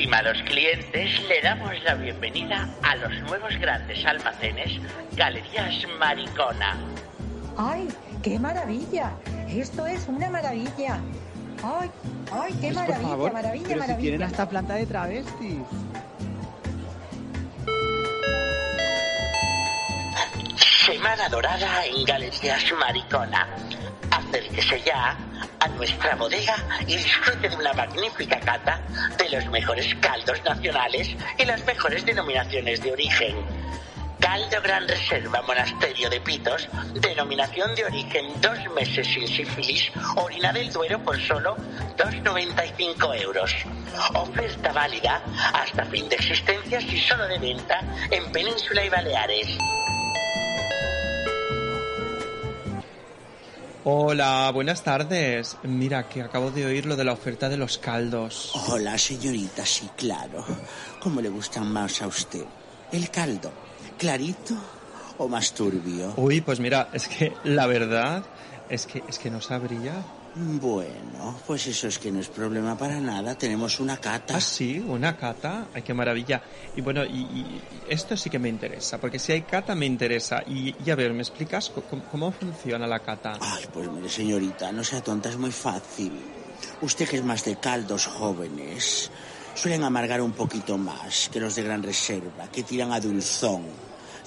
Estimados clientes, le damos la bienvenida a los nuevos grandes almacenes Galerías Maricona. ¡Ay, qué maravilla! Esto es una maravilla. ¡Ay, ay, qué Pues, maravilla, por favor, maravilla, pero maravilla! si tienen hasta planta de travestis. Semana Dorada en Galerías Maricona. Acérquese ya a nuestra bodega y disfrute de una magnífica cata de los mejores caldos nacionales y las mejores denominaciones de origen. Caldo Gran Reserva Monasterio de Pitos, denominación de origen dos meses sin sífilis, orina del Duero por solo 2,95 euros. Oferta válida hasta fin de existencias y solo de venta en Península y Baleares. Hola, buenas tardes. Mira, que acabo de oír lo de la oferta de los caldos. Hola, señorita, sí, claro. ¿Cómo le gustan más a usted? ¿El caldo? ¿Clarito o más turbio? Uy, pues mira, es que la verdad es que es que no sabría. Bueno, pues eso es que no es problema para nada. Tenemos una cata. Ah, sí, una cata. Ay, qué maravilla. Y bueno, y, y esto sí que me interesa, porque si hay cata me interesa. Y, y a ver, ¿me explicas cómo, cómo funciona la cata? Ay, pues mire, señorita, no sea tonta, es muy fácil. Usted que es más de caldos jóvenes, suelen amargar un poquito más que los de gran reserva, que tiran a dulzón.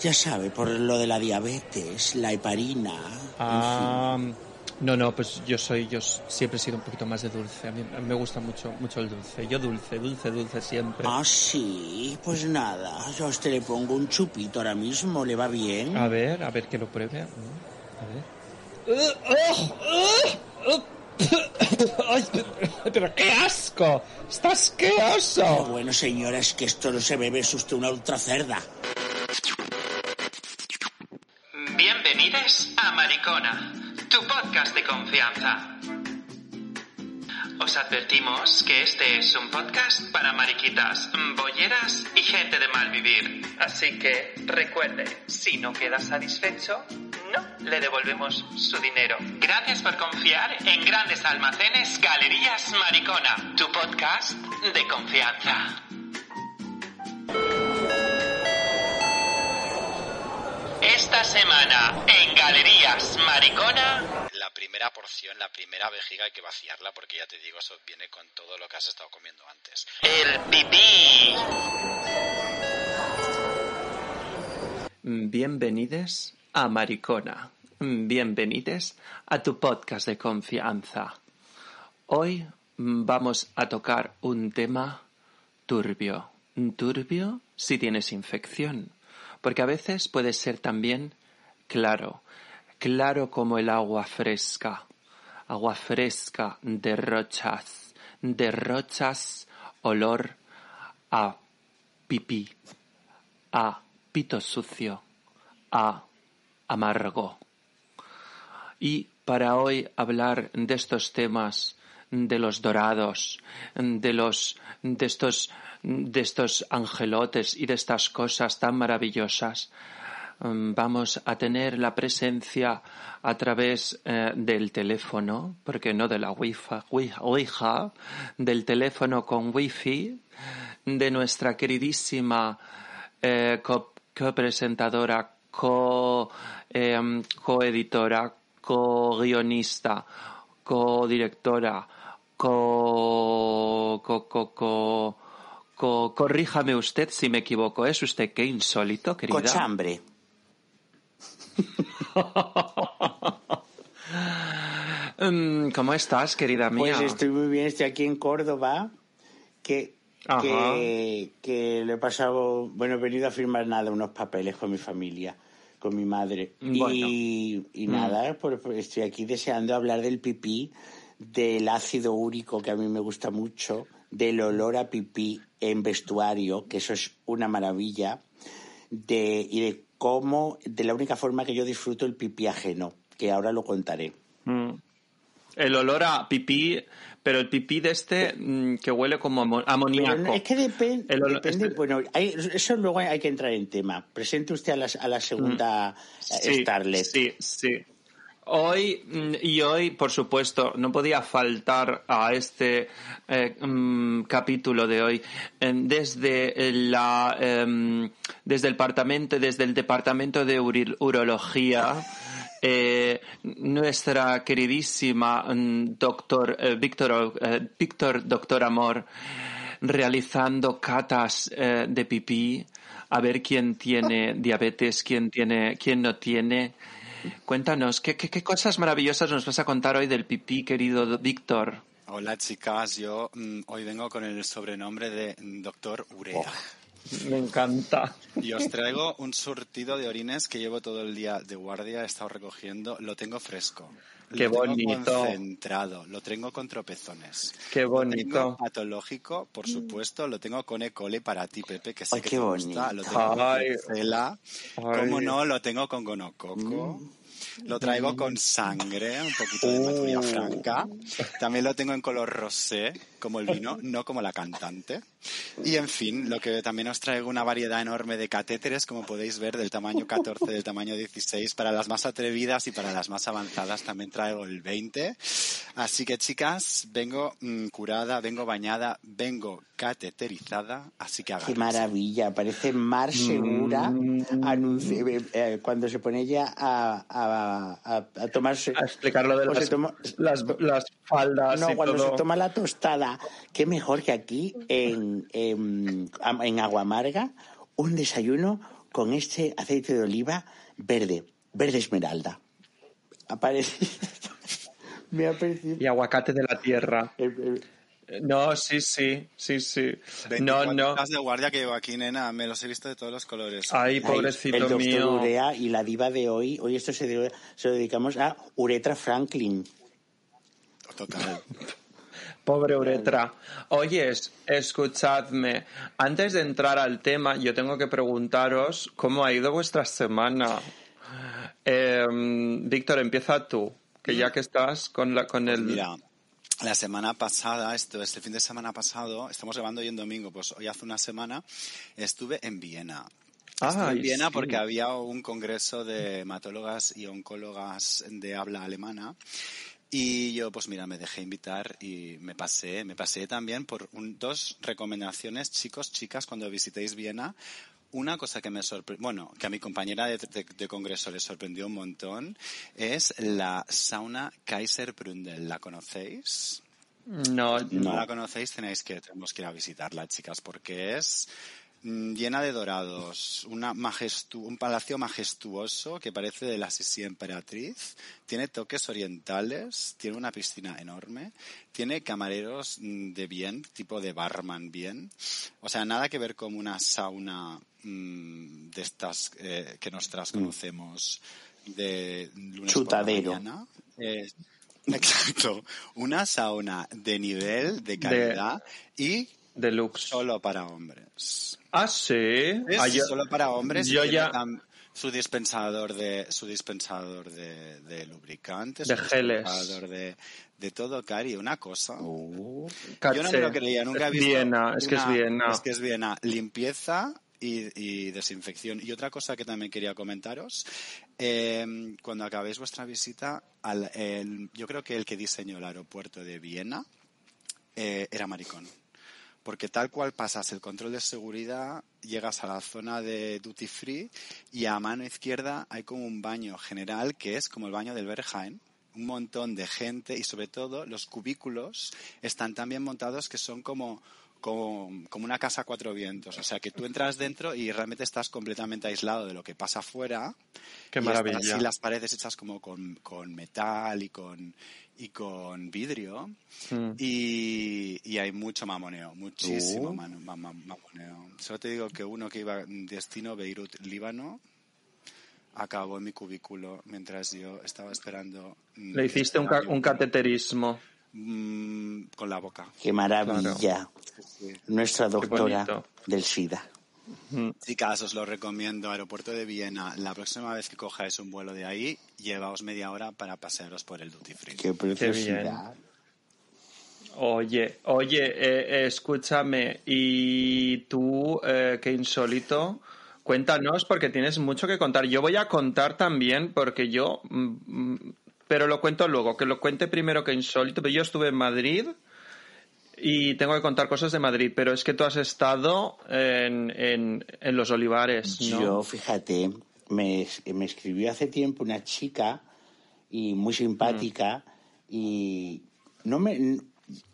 Ya sabe, por lo de la diabetes, la heparina. en fin. Ah, no, no, pues yo soy, yo s- siempre he sido un poquito más de dulce. A mí, a mí me gusta mucho, mucho el dulce. Yo dulce, dulce, dulce siempre. Ah, sí, pues nada, yo a usted le pongo un chupito ahora mismo, ¿le va bien? A ver, a ver que lo pruebe. Mm, A ver. ¡Ay, pero qué asco! ¡Está Pero asqueroso! bueno, señora, es que esto no se bebe, es usted una ultracerda. Bienvenidos a Maricona, tu podcast de confianza. Os advertimos que este es un podcast para mariquitas, bolleras y gente de mal vivir. Así que recuerde, si no queda satisfecho, no le devolvemos su dinero. Gracias por confiar en Grandes Almacenes Galerías Maricona, tu podcast de confianza. Esta semana en Galerías Maricona. La primera porción, la primera vejiga hay que vaciarla porque ya te digo, eso viene con todo lo que has estado comiendo antes. El pipí. Bienvenides a Maricona. Bienvenides a tu podcast de confianza. Hoy vamos a tocar un tema turbio. Turbio si tienes infección. Porque a veces puede ser también claro. Claro como el agua fresca. Agua fresca de rochas. De rochas olor a pipí a pito sucio, a amargo. Y para hoy hablar de estos temas, de los dorados, de los, de estos, de estos angelotes y de estas cosas tan maravillosas, mm, vamos a tener la presencia a través eh, del teléfono, porque no de la wifi, wi- Ouija, del teléfono con wifi, de nuestra queridísima eh, co- copresentadora, co, em, coeditora, co-guionista, co-directora, co, co, co, co, co- corríjame usted si me equivoco. ¿Es usted qué insólito, querida? Cochambre. Mm, ¿Cómo estás, querida mía? Pues estoy muy bien, estoy aquí en Córdoba, que, que, que le he pasado, bueno, he venido a firmar nada, unos papeles con mi familia, con mi madre. Bueno. Y, y nada, pues, pues estoy aquí deseando hablar del pipí del ácido úrico, que a mí me gusta mucho, del olor a pipí en vestuario, que eso es una maravilla, de, y de cómo, de la única forma que yo disfruto el pipí ajeno, que ahora lo contaré. Mm. El olor a pipí, pero el pipí de este mm, que huele como amo- amoníaco. Es que depen- El olor- depende, este- bueno, hay- eso luego hay que entrar en tema. Presente usted a la, a la segunda eh, Sí, Starlet. Sí, sí. Hoy mm, y hoy, por supuesto, no podía faltar a este eh, mm, capítulo de hoy eh, desde la em, desde el departamento desde el departamento de urología. eh, nuestra queridísima mm, doctor eh, Víctor eh, Víctor Doctor Amor realizando catas eh, de pipí a ver quién tiene diabetes, quién tiene, quién no tiene. Cuéntanos, ¿qué, qué, qué cosas maravillosas nos vas a contar hoy del pipí, querido Víctor? Hola chicas, yo mm, hoy vengo con el sobrenombre de Doctor Urea. Me encanta. Y os traigo un surtido de orines que llevo todo el día de guardia, he estado recogiendo, lo tengo fresco. Qué lo tengo bonito. concentrado, lo tengo con tropezones. Qué Lo bonito. tengo patológico, por supuesto, lo tengo con E. coli para ti, Pepe, que sé Ay, que qué te gusta. bonito. Lo tengo con Ay. Cela. Ay. Cómo no, lo tengo con gonococo. Lo traigo con sangre, un poquito de maturia Uh. franca. También lo tengo en color rosé, como el vino, no como la cantante. Y en fin, lo que también os traigo una variedad enorme de catéteres, como podéis ver, del tamaño 14, del tamaño 16. Para las más atrevidas y para las más avanzadas también traigo el 20. Así que chicas, vengo mm, curada, vengo bañada, vengo cateterizada, así que Qué agárrense. maravilla, parece Mar Segura Mm. eh, eh, cuando se pone ella a, a, a- a tomarse... A explicar lo de las, toma- las, las faldas No, y cuando todo. se toma la tostada, qué mejor que aquí en, en, en Aguamarga, un desayuno con este aceite de oliva verde, verde esmeralda. Aparece... Me ha parecido... Y aguacate de la tierra. El- el- No, sí, sí, sí, sí. 24 No, no. horas de guardia que llevo aquí, nena, me los he visto de todos los colores. Ay, Ay, pobrecito el doctor mío. Urea y la diva de hoy, hoy esto se, de- se lo dedicamos a Uretra Franklin. Total. Pobre uretra. Oyes, escuchadme. Antes de entrar al tema, yo tengo que preguntaros cómo ha ido vuestra semana. Eh, Víctor, empieza tú, que ya que estás con, la, con el... Mira, la semana pasada, esto es el fin de semana pasado, estamos grabando hoy en domingo, pues hoy hace una semana estuve en Viena. Estuve Ay, en Viena sí. porque había un congreso de hematólogas y oncólogas de habla alemana. Y yo, pues mira, me dejé invitar y me pasé, me pasé también por un- dos recomendaciones, chicos, chicas, cuando visitéis Viena. Una cosa que me sorprendió, bueno, que a mi compañera de, de- de congreso le sorprendió un montón, es la sauna Kaiser Brundel. ¿La conocéis? No, no la conocéis, tenéis que, tenemos que ir a visitarla, chicas, porque es llena de dorados, una majestu- un palacio majestuoso que parece de la Sisi Emperatriz, tiene toques orientales, tiene una piscina enorme, tiene camareros mm, de bien, tipo de barman bien, o sea, nada que ver con una sauna mm, de estas eh, que nosotras conocemos de lunes Chutadero. por la mañana. Eh, Exacto. Una sauna de nivel, de calidad y deluxe. solo para hombres. Ah, sí. Ah, yo- solo para hombres. yo ya- su dispensador de su dispensador de, de lubricantes, De su geles. dispensador de, de todo, Cari. Una cosa. Oh. Yo no me lo creía, nunca he visto. Viena, es que es Viena. Es que es Viena. Limpieza y, y desinfección. Y otra cosa que también quería comentaros, eh, cuando acabéis vuestra visita, al, el- yo creo que el que diseñó el aeropuerto de Viena eh, era maricón. Porque tal cual pasas el control de seguridad, llegas a la zona de duty free y a mano izquierda hay como un baño general que es como el baño del Berghain. Un montón de gente y sobre todo los cubículos están tan bien montados que son como, como, como una casa a cuatro vientos. O sea que tú entras dentro y realmente estás completamente aislado de lo que pasa afuera. Qué Y maravilla. así las paredes hechas como con, con metal y con, y con vidrio. Mm. Y, y hay mucho mamoneo, muchísimo Oh. mano- ma- ma- mamoneo. Solo te digo que uno que iba destino Beirut, Líbano, acabó en mi cubículo mientras yo estaba esperando. Le hiciste un, ca- un cateterismo. mm, con la boca. Qué maravilla. Nuestra doctora del SIDA. Chicas, os lo recomiendo, aeropuerto de Viena. La próxima vez que cojáis un vuelo de ahí, llevaos media hora para pasearos por el duty free. Qué preciosidad. Oye, oye, eh, escúchame, y tú, eh, qué insólito, cuéntanos porque tienes mucho que contar. Yo voy a contar también porque yo, mm, mm, pero lo cuento luego, que lo cuente primero que insólito, pero yo estuve en Madrid y tengo que contar cosas de Madrid, pero es que tú has estado en, en, en Los Olivares, ¿no? Yo, fíjate, me, me escribió hace tiempo una chica y muy simpática y no me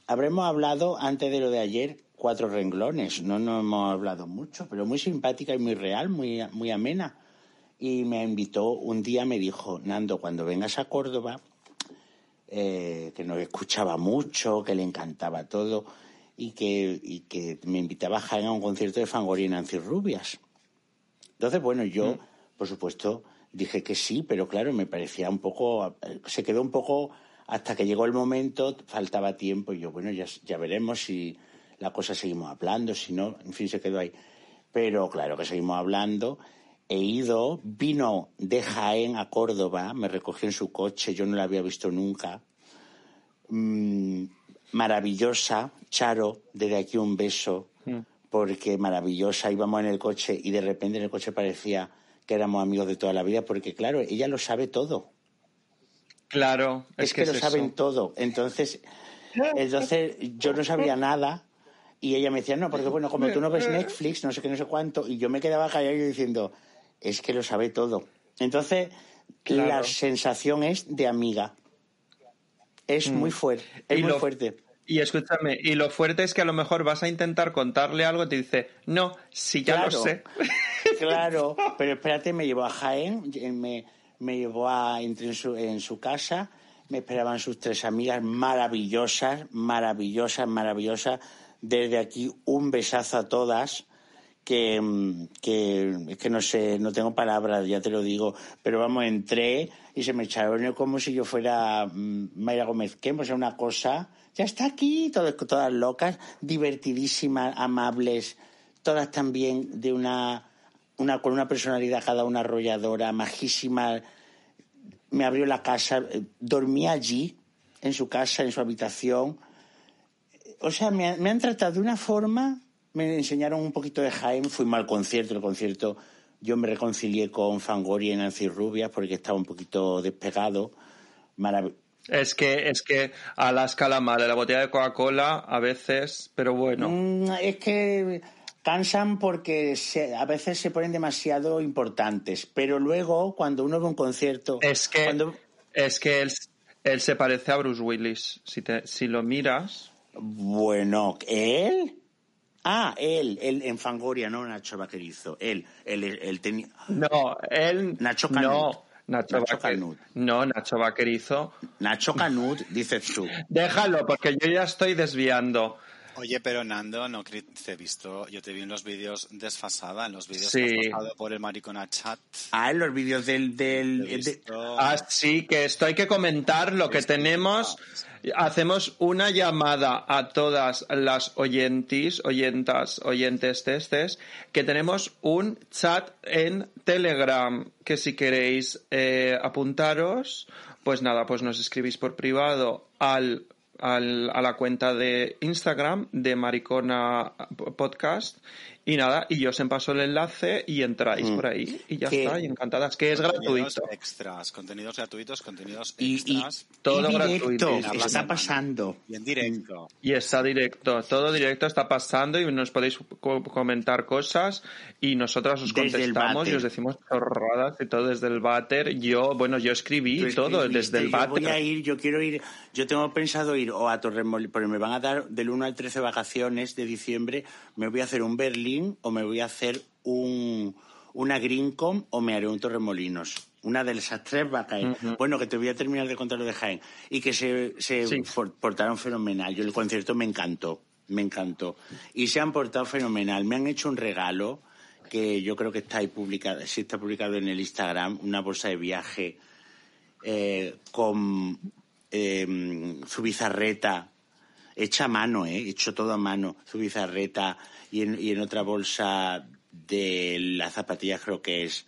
habremos hablado antes de lo de ayer cuatro renglones, no nos hemos hablado mucho, pero muy simpática y muy real, muy muy amena. Y me invitó un día, me dijo, Nando, cuando vengas a Córdoba, eh, que nos escuchaba mucho, que le encantaba todo y que, y que me invitaba a Jaén a un concierto de Fangoria y Nancy Rubias. Entonces, bueno, yo, por supuesto, dije que sí, pero claro, me parecía un poco, se quedó un poco hasta que llegó el momento, faltaba tiempo y yo, bueno, ya, ya veremos si la cosa seguimos hablando, si no, en fin, se quedó ahí. Pero claro que seguimos hablando. He ido, vino de Jaén a Córdoba, me recogió en su coche, yo no la había visto nunca. Mm, maravillosa, Charo, desde aquí un beso, porque maravillosa, íbamos en el coche y de repente en el coche parecía que éramos amigos de toda la vida, porque claro, ella lo sabe todo. Claro, es, Es, que, lo es saben eso. todo. Entonces, entonces yo no sabía nada y ella me decía, no, porque bueno, como tú no ves Netflix, no sé qué, no sé cuánto, y yo me quedaba callado diciendo, es que lo sabe todo. Entonces, la sensación es de amiga. Es muy fuerte, es Mm. Y muy lo- fuerte. Y escúchame, y lo fuerte es que a lo mejor vas a intentar contarle algo y te dice, no, si ya lo sé. Claro, pero espérate, me llevó a Jaén, me, me llevó a, entré en su, en su casa, me esperaban sus tres amigas maravillosas, maravillosas, maravillosas. Desde aquí un besazo a todas, que, mm, que es que no sé, no tengo palabras, ya te lo digo, pero vamos, entré y se me echaron como si yo fuera mm, Mayra Gómez Quem, o sea, una cosa, ya está aquí, todas, todas locas, divertidísimas, amables, todas también de una, una con una personalidad cada una arrolladora, majísima. Me abrió la casa, dormí allí, en su casa, en su habitación. O sea, me, me han tratado de una forma, me enseñaron un poquito de Jaén, fuimos al concierto, el concierto yo me reconcilié con Fangoria y Nancy Rubias porque estaba un poquito despegado. Marav- Es que, es que a la escala mala, la botella de Coca-Cola a veces, pero bueno. Mm, Es que cansan porque se- a veces se ponen demasiado importantes, pero luego cuando uno ve un concierto, Es que, cuando- es que él, él se parece a Bruce Willis. Si, te, si lo miras, bueno, él, ah, él, él en Fangoria, no Nacho Vaquerizo, él, él, él tenía, no, él. Nacho Canut. No, Nacho, Nacho Canut. No, Nacho Vaquerizo. Nacho Canut, dices tú. Déjalo, porque yo ya estoy desviando. Oye, pero Nando, no te he visto, yo te vi en los vídeos desfasada, en los vídeos Sí. que has pasado por el Maricona Chat. Ah, en los vídeos del, del, de- Ah, sí, que esto hay que comentar lo que tenemos. Hacemos una llamada a todas las oyentis, oyentas, oyentes testes, que tenemos un chat en Telegram, que si queréis eh, apuntaros, pues nada, pues nos escribís por privado al, al- a la cuenta de Instagram de Maricona Podcast y nada, y yo os paso el enlace y entráis por ahí y ya Que- está, y encantadas, que es contenidos gratuito. extras, contenidos gratuitos, contenidos y, y, extras. Todo y gratuito. directo, está pasando. Y en directo. Y está directo, todo directo está pasando y nos podéis co- comentar cosas y nosotras os contestamos y váter. os decimos chorradas y todo desde el váter. Yo, bueno, yo escribí todo desde el yo voy a váter. ir, yo quiero ir, yo tengo pensado ir o a Torremolinos, porque me van a dar del 1 al 13 vacaciones de diciembre, me voy a hacer un Berlín o me voy a hacer un, una Greencom o me haré un Torremolinos. Una de esas tres va a caer. Bueno, que te voy a terminar de contar lo de Jaén. Y que se, se Sí. portaron fenomenal. Yo el concierto me encantó, me encantó. Y se han portado fenomenal. Me han hecho un regalo que yo creo que está ahí publicado, sí está publicado en el Instagram, una bolsa de viaje eh, con em, su bizarreta, hecha a mano, ¿eh? hecho todo a mano, su bizarreta, y en, y en otra bolsa de la zapatilla creo que es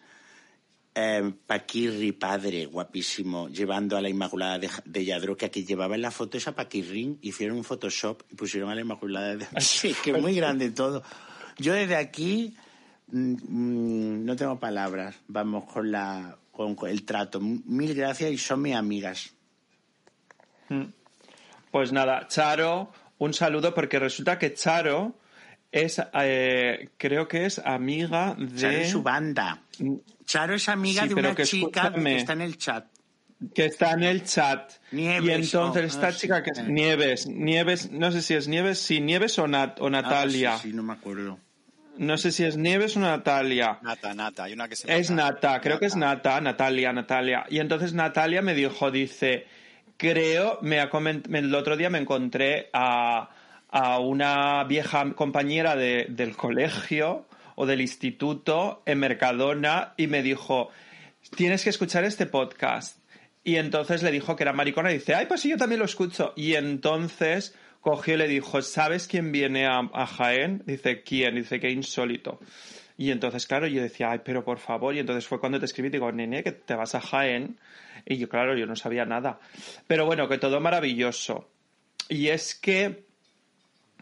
eh, Paquirri padre, guapísimo, llevando a la Inmaculada de, de Yadro, que aquí llevaba en la foto esa Paquirrin, hicieron un Photoshop y pusieron a la Inmaculada de Sí, que muy grande todo. Yo desde aquí mm, mm, no tengo palabras, vamos con la con, con el trato. Mil gracias y son mis amigas. Pues nada, Charo, un saludo porque resulta que Charo es, eh, creo que es amiga de... Charo y su banda. Charo es amiga Sí, de una chica que está en el chat. que está en el chat. Nieves, y entonces esta chica que es Nieves, Nieves, no sé si es Nieves, sí, Nieves o, Nat- o Natalia. Ah, sí, sí, no me acuerdo. No sé si es Nieves o Natalia. Nata, Nata. Hay una que se Es llama Nata, creo que es Nata, Natalia, Natalia. Y entonces Natalia me dijo, dice, creo, me ha el otro día me encontré a, a una vieja compañera de- del colegio o del instituto en Mercadona y me dijo, tienes que escuchar este podcast. Y entonces le dijo que era maricona y dice, ay, pues sí, yo también lo escucho. Y entonces cogió y le dijo, ¿sabes quién viene a, Jaén? Dice, ¿quién? Dice, qué insólito. Y entonces, claro, yo decía, ay, pero por favor. Y entonces fue cuando te escribí, digo, nene, que te vas a Jaén. Y yo, claro, yo no sabía nada. Pero bueno, que todo maravilloso. Y es que.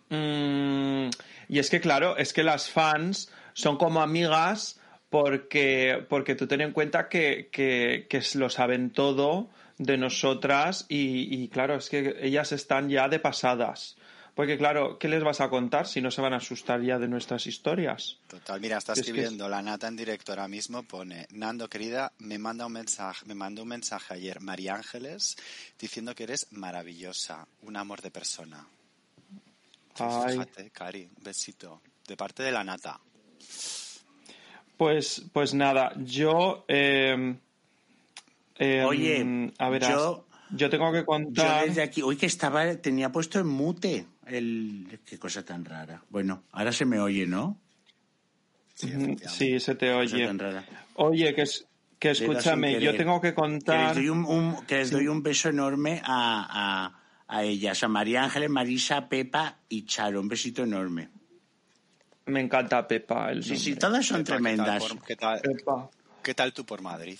mm, y es que, claro, es que las fans son como amigas porque, porque tú ten en cuenta que, que, que lo saben todo de nosotras y, y, claro, es que ellas están ya de pasadas. Porque claro, ¿qué les vas a contar si no se van a asustar ya de nuestras historias? Total, mira, está Es que es- escribiendo la nata en directo ahora mismo, pone, Nando querida, me manda un mensaje, me mandó un mensaje ayer, María Ángeles, diciendo que eres maravillosa, un amor de persona. Ay. Fíjate, Cari, un besito. De parte de la nata. Pues, pues nada, yo. eh, eh, Oye, a ver, yo- yo tengo que Yo contar. desde aquí, hoy que estaba, tenía puesto en mute el... Qué cosa tan rara. Bueno, ahora se me oye, ¿no? Sí, se te oye. tan rara. Oye, que, es, escúchame, yo tengo que Que les contar. doy un, un- que les doy un beso enorme a, a, a ellas, a María Ángeles, Marisa, Pepa y Charo. Un besito enorme. Me encanta Pepa. El Sí, sí, todas son Pepa, ¿qué tal tremendas. por- ¿Qué tal, Pepa. qué tal tú por Madrid?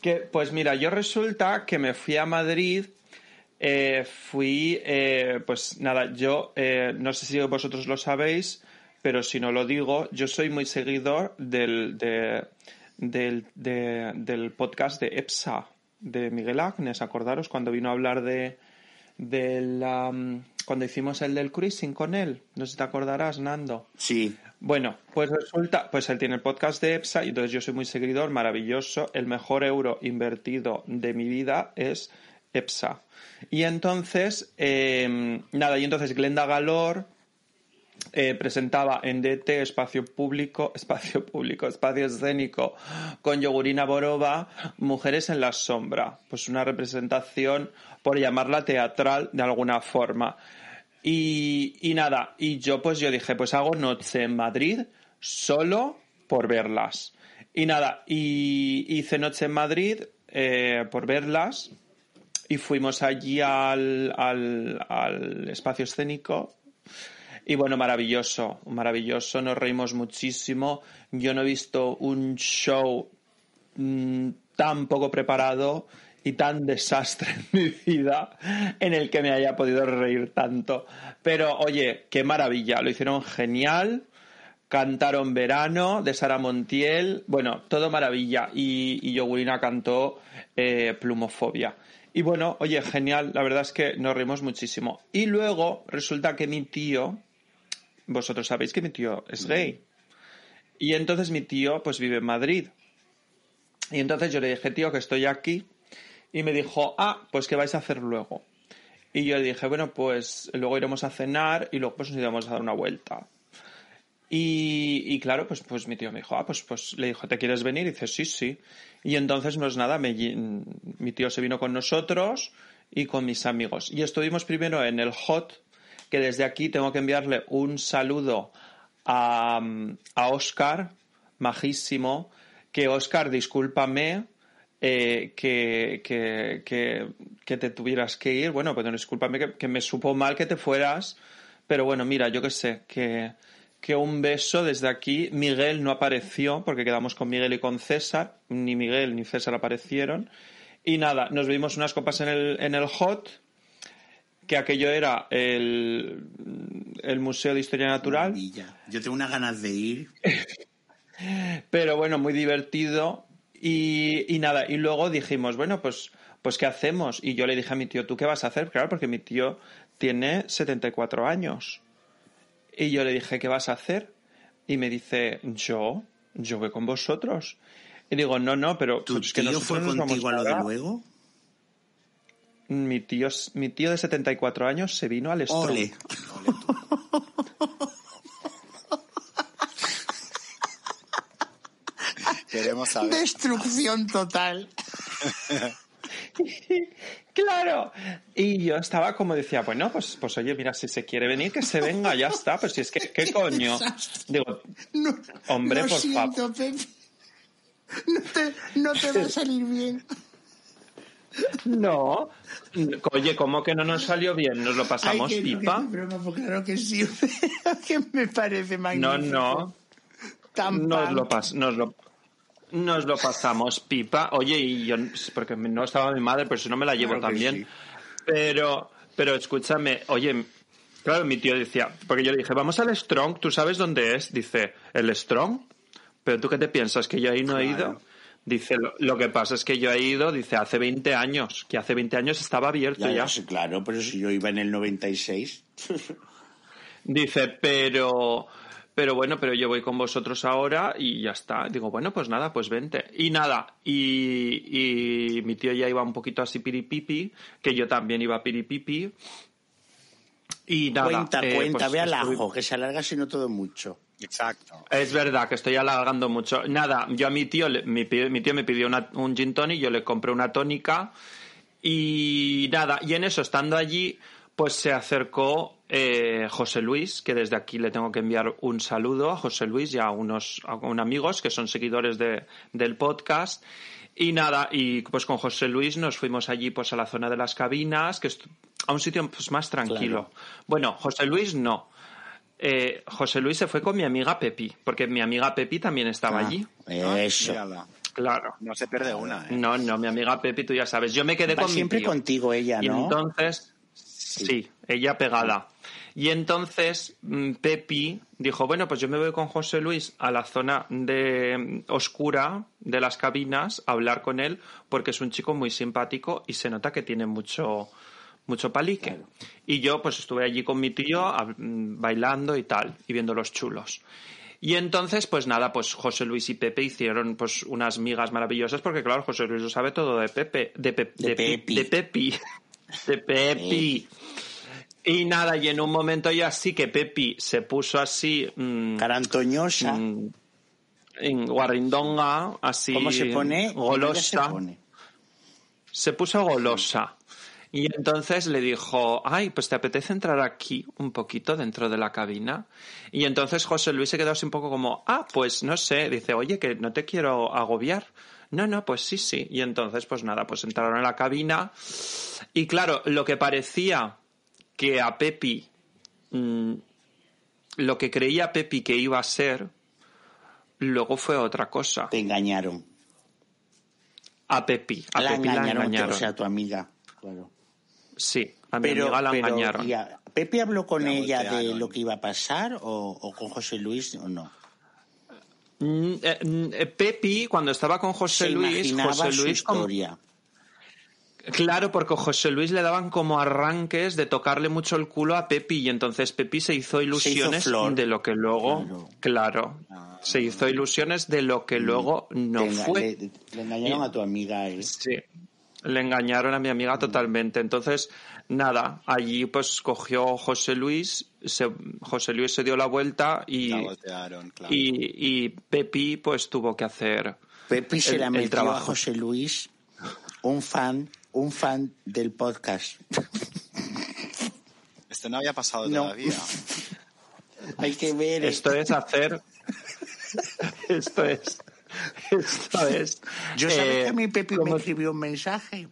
Que, pues mira, yo resulta que me fui a Madrid. eh, fui, eh, pues nada, yo eh, no sé si vosotros lo sabéis, pero si no lo digo, yo soy muy seguidor del, de- del, de- del podcast de EPSA, de Miguel Agnes, acordaros cuando vino a hablar de, de la, mm, cuando hicimos el del cruising con él, no sé si te acordarás, Nando. Sí. Bueno, pues resulta, pues él tiene el podcast de EPSA y entonces yo soy muy seguidor, maravilloso. El mejor euro invertido de mi vida es EPSA. Y entonces, eh, nada, y entonces Glenda Galor eh, presentaba en DT Espacio Público, Espacio Público, Espacio Escénico con Yogurina Borova, Mujeres en la Sombra. Pues una representación, por llamarla teatral de alguna forma. Y, nada, y yo pues yo dije, pues hago noche en Madrid solo por verlas. Y nada, y hice noche en Madrid eh, por verlas y fuimos allí al, al, al espacio escénico y bueno, maravilloso, maravilloso, nos reímos muchísimo. Yo no he visto un show mm, tan poco preparado y tan desastre en mi vida en el que me haya podido reír tanto. Pero oye, qué maravilla, lo hicieron genial. Cantaron Verano de Sara Montiel, bueno, todo maravilla. Y, y Yogurina cantó eh, Plumofobia. Y bueno, oye, genial, la verdad es que nos reímos muchísimo. Y luego resulta que mi tío, vosotros sabéis que mi tío es gay. Y entonces mi tío pues vive en Madrid. Y entonces yo le dije, tío, que estoy aquí. Y me dijo, ah, pues ¿qué vais a hacer luego? Y yo le dije, bueno, pues luego iremos a cenar y luego pues nos iremos a dar una vuelta. Y, y claro, pues, pues mi tío me dijo, ah, pues, pues le dijo, ¿te quieres venir? Y dice, sí, sí. Y entonces, pues nada, me mi tío se vino con nosotros y con mis amigos. Y estuvimos primero en el Hot, que desde aquí tengo que enviarle un saludo a, a Oscar, majísimo, que Oscar, discúlpame, eh, que, que, que, que te tuvieras que ir. Bueno, pues discúlpame que, que me supo mal que te fueras, pero bueno, mira, yo qué sé, que, que un beso desde aquí. Miguel no apareció porque quedamos con Miguel y con César. Ni Miguel ni César aparecieron. Y nada, nos vimos unas copas en el, en el Hot, que aquello era el, el Museo de Historia Natural. Yo tengo unas ganas de ir. Pero bueno, muy divertido. Y, y nada, y luego dijimos, bueno, pues, pues ¿qué hacemos? Y yo le dije a mi tío, ¿tú qué vas a hacer? Claro, porque mi tío tiene 74 años. Y yo le dije, ¿qué vas a hacer? Y me dice, yo, yo voy con vosotros. Y digo, no, no, pero ¿Tu pues es que tío nosotros fue nos vamos contigo a lo de ahora". luego? Mi tío, mi tío de 74 años se vino al. Ole. Queremos saber. Destrucción total. Claro. Y yo estaba como decía, bueno, pues, pues oye, mira, si se quiere venir, que se venga, ya está. Pues si es que, ¿qué coño? Digo, No, Hombre, por Pepe. No te, no te va a salir bien. no. Oye, ¿cómo que no nos salió bien? ¿Nos lo pasamos Ay, que no, que pipa? es broma, pues claro que sí. que me parece No, magnífico. no. Tan Nos lo, pas- nos, lo, nos lo pasamos pipa. Oye, y yo, porque no estaba mi madre, pues si no me la llevo Claro también. sí. Pero, pero escúchame, oye, claro, mi tío decía, porque yo le dije, vamos al Strong, ¿tú sabes dónde es? Dice, ¿el Strong? ¿Pero tú qué te piensas? ¿Que yo ahí no he ido? Dice, lo, lo que pasa es que yo he ido, dice, hace 20 años, que hace 20 años estaba abierto Ya, claro, pero si yo iba en el 96. Dice, pero, pero bueno, pero yo voy con vosotros ahora y ya está. Digo, bueno, pues nada, pues vente. Y nada, y, y mi tío ya iba un poquito así piripipi, que yo también iba piripipi. Y nada. cuenta, eh, cuenta, pues ve al ajo, que se alarga si no todo mucho. Exacto. Es verdad que estoy alargando mucho. Nada, yo a mi tío, le- mi, tío me pidió una- un gin tonic, yo le compré una tónica y nada, y en eso, estando allí, pues se acercó eh, José Luis, que desde aquí le tengo que enviar un saludo a José Luis y a unos, a unos amigos que son seguidores de- del podcast. Y nada, y pues con José Luis nos fuimos allí pues a la zona de las cabinas, que est- a un sitio pues más tranquilo. Bueno, José Luis no. Eh, José Luis se fue con mi amiga Pepi, porque mi amiga Pepi también estaba Ah, allí. Eso. Mírala. Claro. No se pierde una, ¿eh? No, no, mi amiga Pepi, tú ya sabes. Yo me quedé Va con mi siempre tío. contigo ella, Y ¿no? entonces, sí. ella pegada. Y entonces mm, Pepi dijo, bueno, pues yo me voy con José Luis a la zona de mm, oscura de las cabinas a hablar con él porque es un chico muy simpático y se nota que tiene mucho mucho palique. Y yo pues estuve allí con mi tío mm, bailando y tal y viendo los chulos. Y entonces, pues nada, pues José Luis y Pepe hicieron pues unas migas maravillosas porque claro, José Luis lo sabe todo de Pepe, de, Pe- De de Pi- Pepi. de Pepi, de Pepi. Y nada, y en un momento ya sí que Pepi se puso así mm, Carantoñosa. mm, en guarrindonga, así ¿Cómo se pone? ¿Cómo ella golosa se pone? se puso golosa. Y entonces le dijo, ay, pues te apetece entrar aquí un poquito dentro de la cabina. Y entonces José Luis se quedó así un poco como, ah, pues no sé, dice, oye, que no te quiero agobiar. No, no, pues sí, sí. Y entonces, pues nada, pues entraron en la cabina. Y claro, lo que parecía que a Pepi, mm, lo que creía Pepi que iba a ser, luego fue otra cosa. Te engañaron. A Pepi, a la Pepi la engañaron, engañaron. o sea, tu amiga. Claro. Sí, a mi Pero, amiga la pero, engañaron. ya, ¿Pepe habló con La ella de lo que iba a pasar o, o con José Luis o no? Mm, eh, mm, eh, Pepi, cuando estaba con José Se Luis, José su Luis, como- historia. Claro, porque a José Luis le daban como arranques de tocarle mucho el culo a Pepi y entonces Pepi se hizo ilusiones de lo que luego, claro, se hizo ilusiones de lo que luego no enga- fue. Le, le engañaron Y- a tu amiga. ¿eh? Sí, le engañaron a mi amiga totalmente. Entonces, nada, allí pues cogió José Luis, se- José Luis se dio la vuelta y, La voltearon, claro. y, y Pepi pues tuvo que hacer Pepe se el- la el metió a trabajo. José Luis, un fan, un fan del podcast. Esto no había pasado No. todavía. Hay que ver. Esto es hacer. Esto es. Esto es. Yo eh, que a mi Pepi me escribió un mensaje.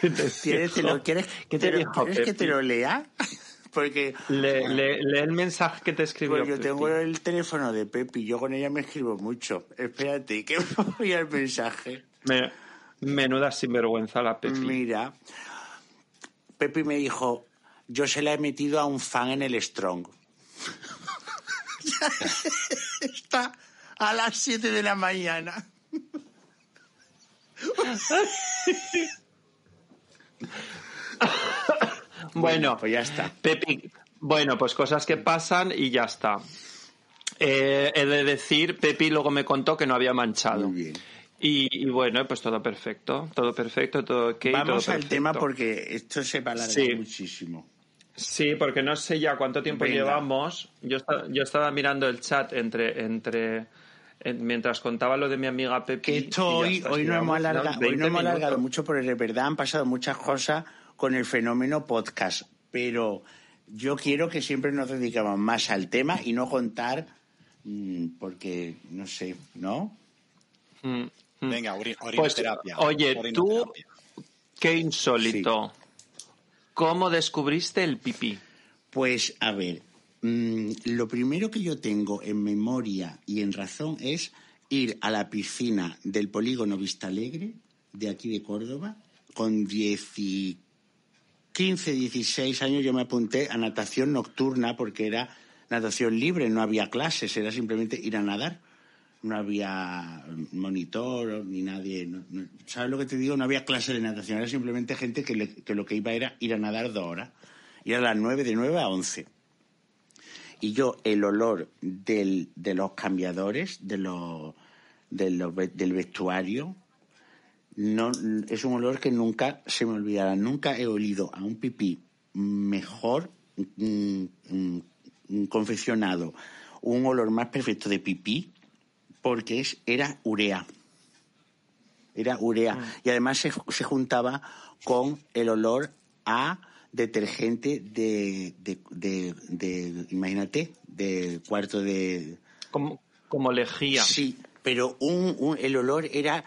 ¿Qué te ¿Quieres, te lo, quieres, ¿Qué te te lo- dijo, ¿quieres que te lo lea? Porque Le- le- lee el mensaje que te escribió. pues yo Pepi. tengo el teléfono de Pepi, yo con ella me escribo mucho. Espérate, que voy al mensaje. Me- menuda sinvergüenza la Pepi. Mira, Pepi me dijo, yo se la he metido a un fan en el Strong. Está a las 7 de la mañana. Bueno, pues ya está. Pepi, bueno, pues cosas que pasan y ya está. Eh, he de decir, Pepi luego me contó que no había manchado. Muy bien. Y, y bueno, pues todo perfecto, todo perfecto, todo ok. Vamos todo al tema porque esto se va a alargar Sí. muchísimo. Sí, porque no sé ya cuánto tiempo Venga. llevamos. Yo, yo estaba mirando el chat entre, entre en- mientras contaba lo de mi amiga Pepi. Que esto hoy, está, hoy no hemos alargado, hoy 20 no hemos alargado minutos. mucho porque de verdad han pasado muchas cosas con el fenómeno podcast. Pero yo quiero que siempre nos dediquemos más al tema y no contar mm, porque, no sé, ¿no? Venga, Pues, orinoterapia. oye, tú, qué insólito. ¿Cómo descubriste el pipí? Pues a ver, mm, lo primero que yo tengo en memoria y en razón es ir a la piscina del polígono Vistalegre, de aquí de Córdoba, con 10 y 15, 16 años yo me apunté a natación nocturna porque era natación libre, no había clases, era simplemente ir a nadar. No había monitor ni nadie. no- ¿Sabes lo que te digo? No había clase de natación, era simplemente gente que, le- que lo que iba era ir a nadar dos horas. Y era las 9, de 9 a 11. Y yo, el olor del, de los cambiadores, de los, del vestuario, no, es un olor que nunca se me olvidará. Nunca he olido a un pipí mejor mm, mm, mm, confeccionado, un olor más perfecto de pipí, porque es, era urea. Era urea. Y además se, se juntaba con el olor a detergente de, de, de- de- imagínate, de cuarto de... Como, como lejía. Sí, pero un, un- el olor era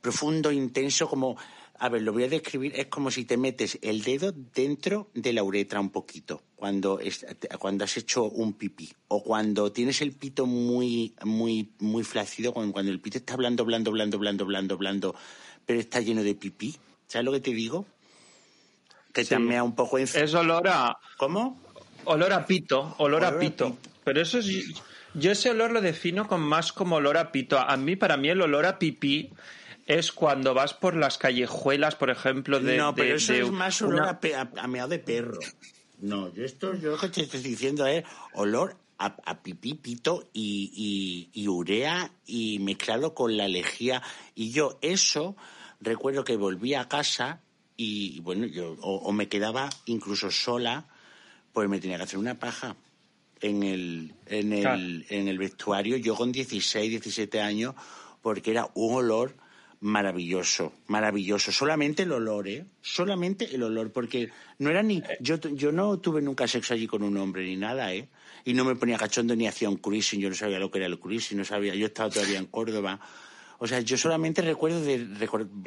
profundo, intenso, como... A ver, lo voy a describir, es como si te metes el dedo dentro de la uretra un poquito, cuando, es- cuando has hecho un pipí, o cuando tienes el pito muy, muy, muy flácido, cuando, cuando el pito está blando, blando, blando, blando, blando, blando, pero está lleno de pipí. ¿Sabes lo que te digo? Que Sí. te mea un poco en... Es olor a, ¿Cómo? olor a pito, olor, a Olor a pito. pito. Pero eso es... Yo ese olor lo defino con más como olor a pito. A mí, para mí, el olor a pipí es cuando vas por las callejuelas, por ejemplo, de... no, pero de- eso de es más olor una- a, pe- a, a meado de perro. No, yo esto yo lo que te estoy diciendo es olor a, a pipí, pito y, y- y urea y mezclado con la lejía. Y yo eso recuerdo que volví a casa y bueno, yo o, o me quedaba incluso sola, pues me tenía que hacer una paja en el, en el, Claro. en el vestuario, yo con 16, 17 años, porque era un olor maravilloso, maravilloso. Solamente el olor, ¿eh? Solamente el olor, porque no era ni... Yo, yo no tuve nunca sexo allí con un hombre ni nada, ¿eh? Y no me ponía cachondo ni hacía un cruising, yo no sabía lo que era el cruising, no sabía, yo estaba todavía en Córdoba. O sea, yo solamente recuerdo de,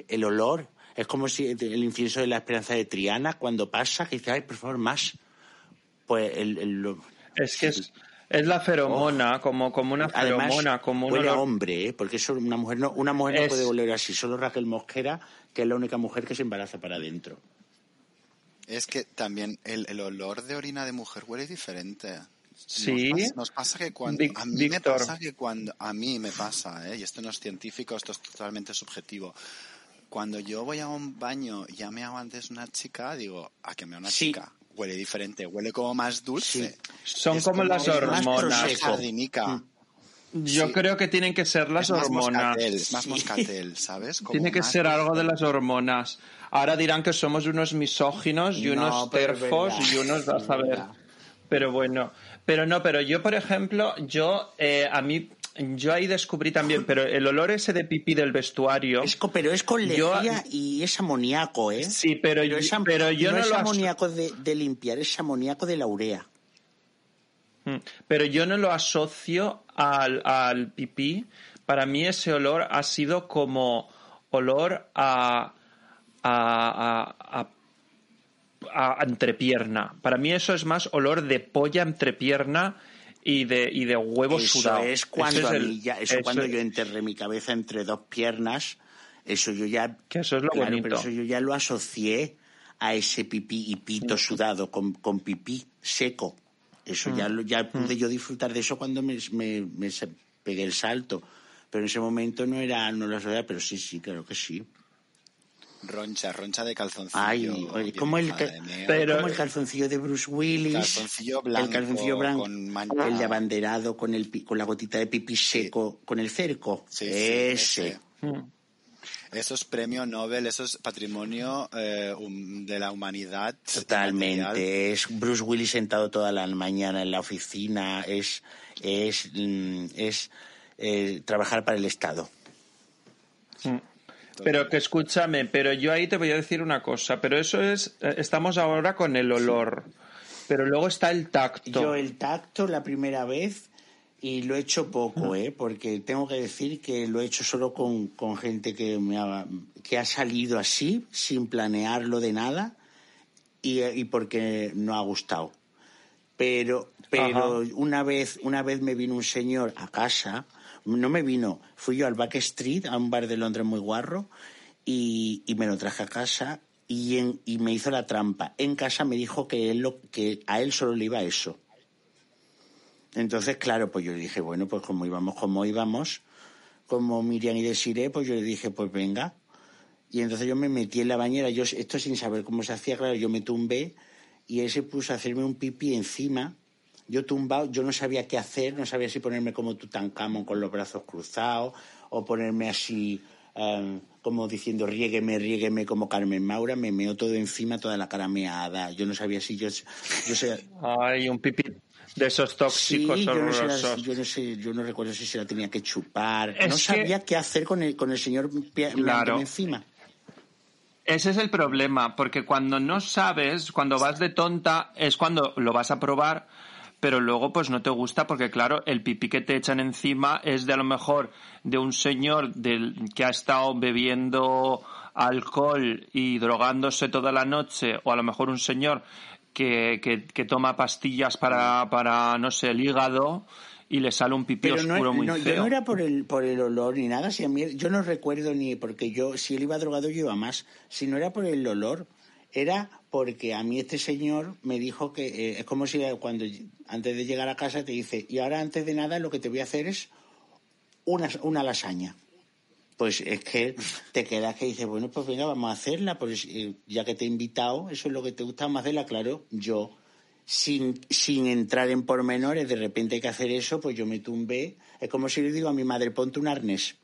el olor, es como si el incienso de la esperanza de Triana, cuando pasa, que dice, ay, por favor, más. Pues el... el- lo- Es que es, es la feromona, como, como una Además, feromona, como un huele a hombre, ¿eh? porque eso una mujer no, una mujer no Es- puede oler así. Solo Raquel Mosquera, que es la única mujer que se embaraza para adentro. Es que también el, el olor de orina de mujer huele diferente. Sí. Nos pasa, nos pasa que cuando Vic- a mí me pasa que cuando a mí me pasa, ¿eh? y esto no es científico, esto es totalmente subjetivo. Cuando yo voy a un baño y ya me hago antes una chica, digo, a que me haga una Sí. chica. Huele diferente, huele como más dulce. Sí. Son Es como las hormonas. más jardinica. Mm. Yo Sí. creo que tienen que ser las Es más hormonas. moscatel, es más moscatel, ¿sabes? Como Tiene que ser algo de las hormonas. Ahora dirán que somos unos misóginos y No, unos terfos verdad, y unos a es saber. verdad. Pero bueno, pero no, pero yo por ejemplo, yo eh, a mí yo ahí descubrí también, pero el olor ese de pipí del vestuario. Es co- pero es con Yo- lejía y es amoníaco, ¿eh? Sí, pero, es am- pero yo no, no, es lo amoníaco de, de limpiar, es amoníaco de la urea. Mm. Pero yo no lo asocio al, al pipí. Para mí ese olor ha sido como olor a, a, a, a entrepierna. Para mí eso es más olor de polla entrepierna y de, y de huevo Eso sudado. es cuando, Ese a es el- mí ya- eso eso cuando es- yo enterré mi cabeza entre dos piernas, eso yo ya... Que eso es lo claro, pero eso yo ya lo asocié a ese pipí y pito sudado con, con pipí seco. Eso Mm. ya, lo- ya pude yo disfrutar de eso cuando me, me- me pegué el salto. Pero en ese momento no era, no lo asociaba, pero sí, sí, claro que sí. Roncha, roncha de calzoncillo. Ay, oye, como el. Pero- como el calzoncillo de Bruce Willis. Calzoncillo blanco, el calzoncillo blanco. con mancha. El de abanderado con, el, pi- con la gotita de pipí seco, con el cerco. Sí, sí, ese. Mm. Eso es premio Nobel, eso es patrimonio eh, de la humanidad. material. Totalmente. Es Bruce Willis sentado toda la mañana en la oficina. Es, es, mm, es eh, trabajar para el Estado. Pero que escúchame, pero yo ahí te voy a decir una cosa, pero eso es, eh, estamos ahora con el olor, pero luego está el tacto. Yo el tacto la primera vez y lo he hecho poco, ¿eh? porque tengo que decir que lo he hecho solo con, con gente que, me ha, que ha salido así, sin planearlo de nada y, y porque no ha gustado. Pero, pero Ajá. una vez, una vez me vino un señor a casa, no me vino, fui yo al Back Street, a un bar de Londres muy guarro, y, y me lo traje a casa y, en- y me hizo la trampa. En casa me dijo que, él lo, que a él solo le iba eso. Entonces, claro, pues yo le dije, bueno, pues como íbamos, como íbamos, como Miriam y Desiree, pues yo le dije, pues venga. Y entonces yo me metí en la bañera, yo esto sin saber cómo se hacía, claro, yo me tumbé y él se puso a hacerme un pipí encima. Yo tumbado, yo no sabía qué hacer, no sabía si ponerme como Tutankamón con los brazos cruzados o ponerme así eh, como diciendo riégueme, riégueme como Carmen Maura, me meó todo encima, toda la cara meada. Yo no sabía si yo, yo sé, Hay un pipí de esos tóxicos Sí, yo no, sé, yo no sé, yo no recuerdo si se la tenía que chupar. Es no que- sabía qué hacer con el, con el señor Claro. encima. Ese es el problema, porque cuando no sabes, cuando vas de tonta, es cuando lo vas a probar, pero luego pues no te gusta porque claro, el pipí que te echan encima es de a lo mejor de un señor del, que ha estado bebiendo alcohol y drogándose toda la noche, o a lo mejor un señor que, que, que toma pastillas para, para, no sé, el hígado y le sale un pipí Pero no, oscuro muy no, yo feo. no era por el, por el olor ni nada. Si a mí, yo no recuerdo ni porque yo, si él iba drogado, yo iba más. Si no era por el olor, era porque a mí este señor me dijo que eh, es como si cuando antes de llegar a casa te dice, y ahora antes de nada lo que te voy a hacer es una, una lasaña. Pues es que te quedas que dices, bueno, pues venga, vamos a hacerla, pues ya que te he invitado, eso es lo que te gusta, a hacerla, claro, yo sin, sin entrar en pormenores, de repente hay que hacer eso, pues yo me tumbé. Es como si le digo a mi madre, ponte un arnés.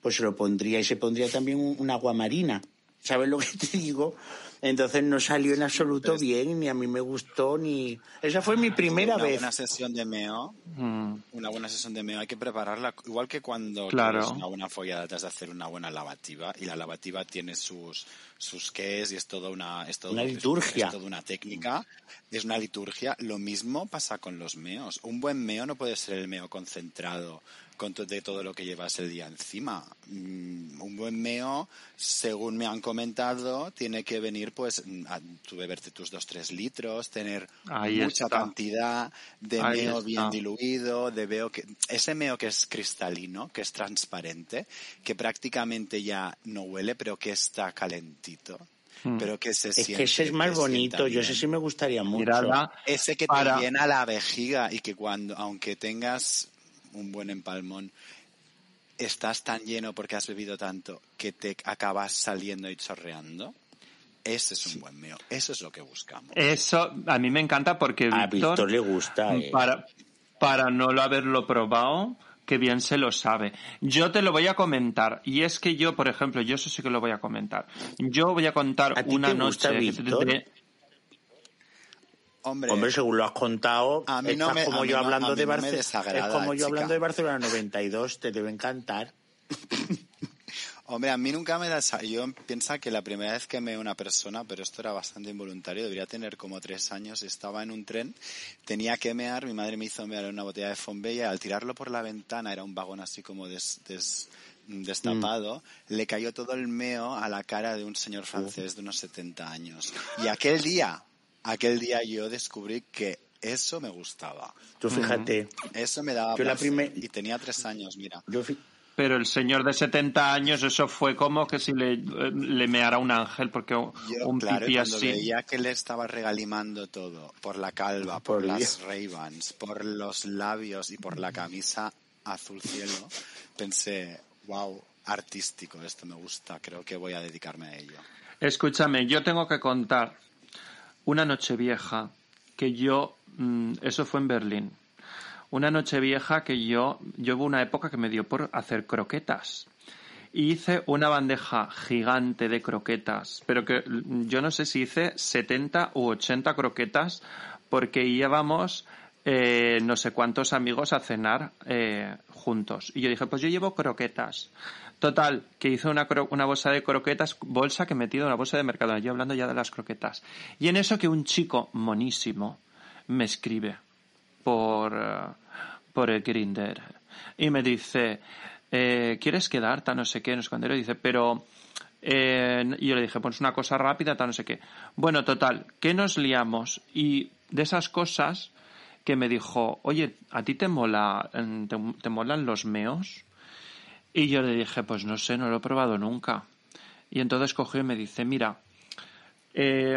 Pues se lo pondría y se pondría también un, un agua marina. ¿Sabes lo que te digo? Entonces no salió en absoluto bien, ni a mí me gustó, ni... Esa fue mi primera una vez. buena sesión de meo, Mm. una buena sesión de meo hay que prepararla igual que cuando Claro. quieres una buena follada te has de hacer una buena lavativa y la lavativa tiene sus sus qués y es toda una es todo, Una es- liturgia. es toda una técnica es una liturgia lo mismo pasa con los meos un buen meo no puede ser el meo concentrado con to- de todo lo que llevas el día encima Mm, un buen meo según me han comentado tiene que venir pues a, beberte tus dos tres litros tener Ahí mucha está. cantidad de Ahí meo está. bien diluido, de meo que ese meo que es cristalino, que es transparente, que prácticamente ya no huele, pero que está calentito, pero que se Es siente. que ese es más bonito, yo ese sí me gustaría mucho. Mirada, Ese que para- te llena la vejiga y que cuando, aunque tengas un buen empalmón, estás tan lleno porque has bebido tanto que te acabas saliendo y chorreando. Ese es un buen meo. Eso es lo que buscamos. Eso a mí me encanta porque A Víctor, Víctor le gusta. eh. para, para no lo haberlo probado, que bien se lo sabe. Yo te lo voy a comentar. Y es que yo, por ejemplo, yo eso sí que lo voy a comentar. Yo voy a contar ¿A ti una te gusta, noche Víctor? de- Hombre, Hombre, según lo has contado, A mí no estás me- como a mí yo no- hablando a mí de no Barcelona. desagrada, es como yo chica. hablando de Barcelona 92, te debe encantar. Hombre, a mí nunca me da... esa- Yo pienso que la primera vez que me una persona, pero esto era bastante involuntario, debería tener como tres años, estaba en un tren, tenía que mear, mi madre me hizo mear en una botella de Fombella, al tirarlo por la ventana, era un vagón así como des- des- destapado, le cayó todo el meo a la cara de un señor francés de unos 70 años. Y aquel día, aquel día yo descubrí que eso me gustaba. Tú fíjate, Eso me daba Yo la placer. primer- Y tenía tres años, mira. yo Pero el señor de 70 años, eso fue como que si le, le meara un ángel, porque Yo, un claro, pipí así. veía que le estaba regalimando todo, por la calva, por, Por las. Ray-Bans, por los labios y por la camisa azul cielo, pensé, wow, artístico, esto me gusta, creo que voy a dedicarme a ello. Escúchame, yo tengo que contar una noche vieja que yo, mm, eso fue en Berlín, una noche vieja que yo, yo hubo una época que me dio por hacer croquetas. Y hice una bandeja gigante de croquetas, pero que mm, yo no sé si hice 70 u 80 croquetas porque íbamos eh, no sé cuántos amigos a cenar eh, juntos. Y yo dije, pues yo llevo croquetas. Total, que hice una, una bolsa de croquetas, bolsa que he metido en una bolsa de mercado. Yo hablando ya de las croquetas. Y en eso que un chico monísimo me escribe por, eh, por el Grinder y me dice, eh, ¿quieres quedar? Tal no sé qué, no sé cuándo. Y dice, pero... eh, y yo le dije, pues una cosa rápida, tal no sé qué. Bueno, total, que nos liamos y de esas cosas que me dijo, oye, ¿a ti te mola, te, molan los meos? Y yo le dije, pues no sé, no lo he probado nunca. Y entonces cogió y me dice, mira,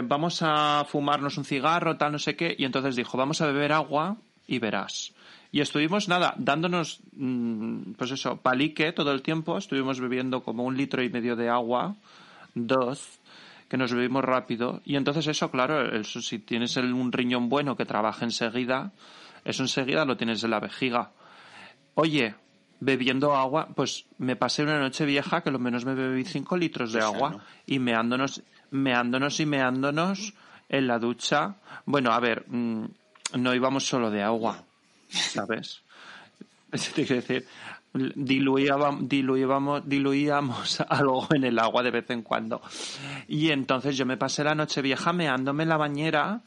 vamos a fumarnos un cigarro, tal, no sé qué. Y entonces dijo, vamos a beber agua y verás. Y estuvimos, nada, dándonos, mm, pues eso, palique todo el tiempo. Estuvimos bebiendo como un litro y medio de agua, dos, que nos bebimos rápido. Y entonces eso, claro, eso, si tienes el- un riñón bueno que trabaja enseguida, eso enseguida lo tienes en la vejiga. Oye, bebiendo agua, pues me pasé una noche vieja que lo menos me bebí cinco litros de agua sano. y meándonos, meándonos y meándonos en la ducha. Bueno, a ver, mm, no íbamos solo de agua, ¿sabes? Quiero decir, diluíamos, diluíamos, diluíamos algo en el agua de vez en cuando. Y entonces yo me pasé la noche vieja meándome en la bañera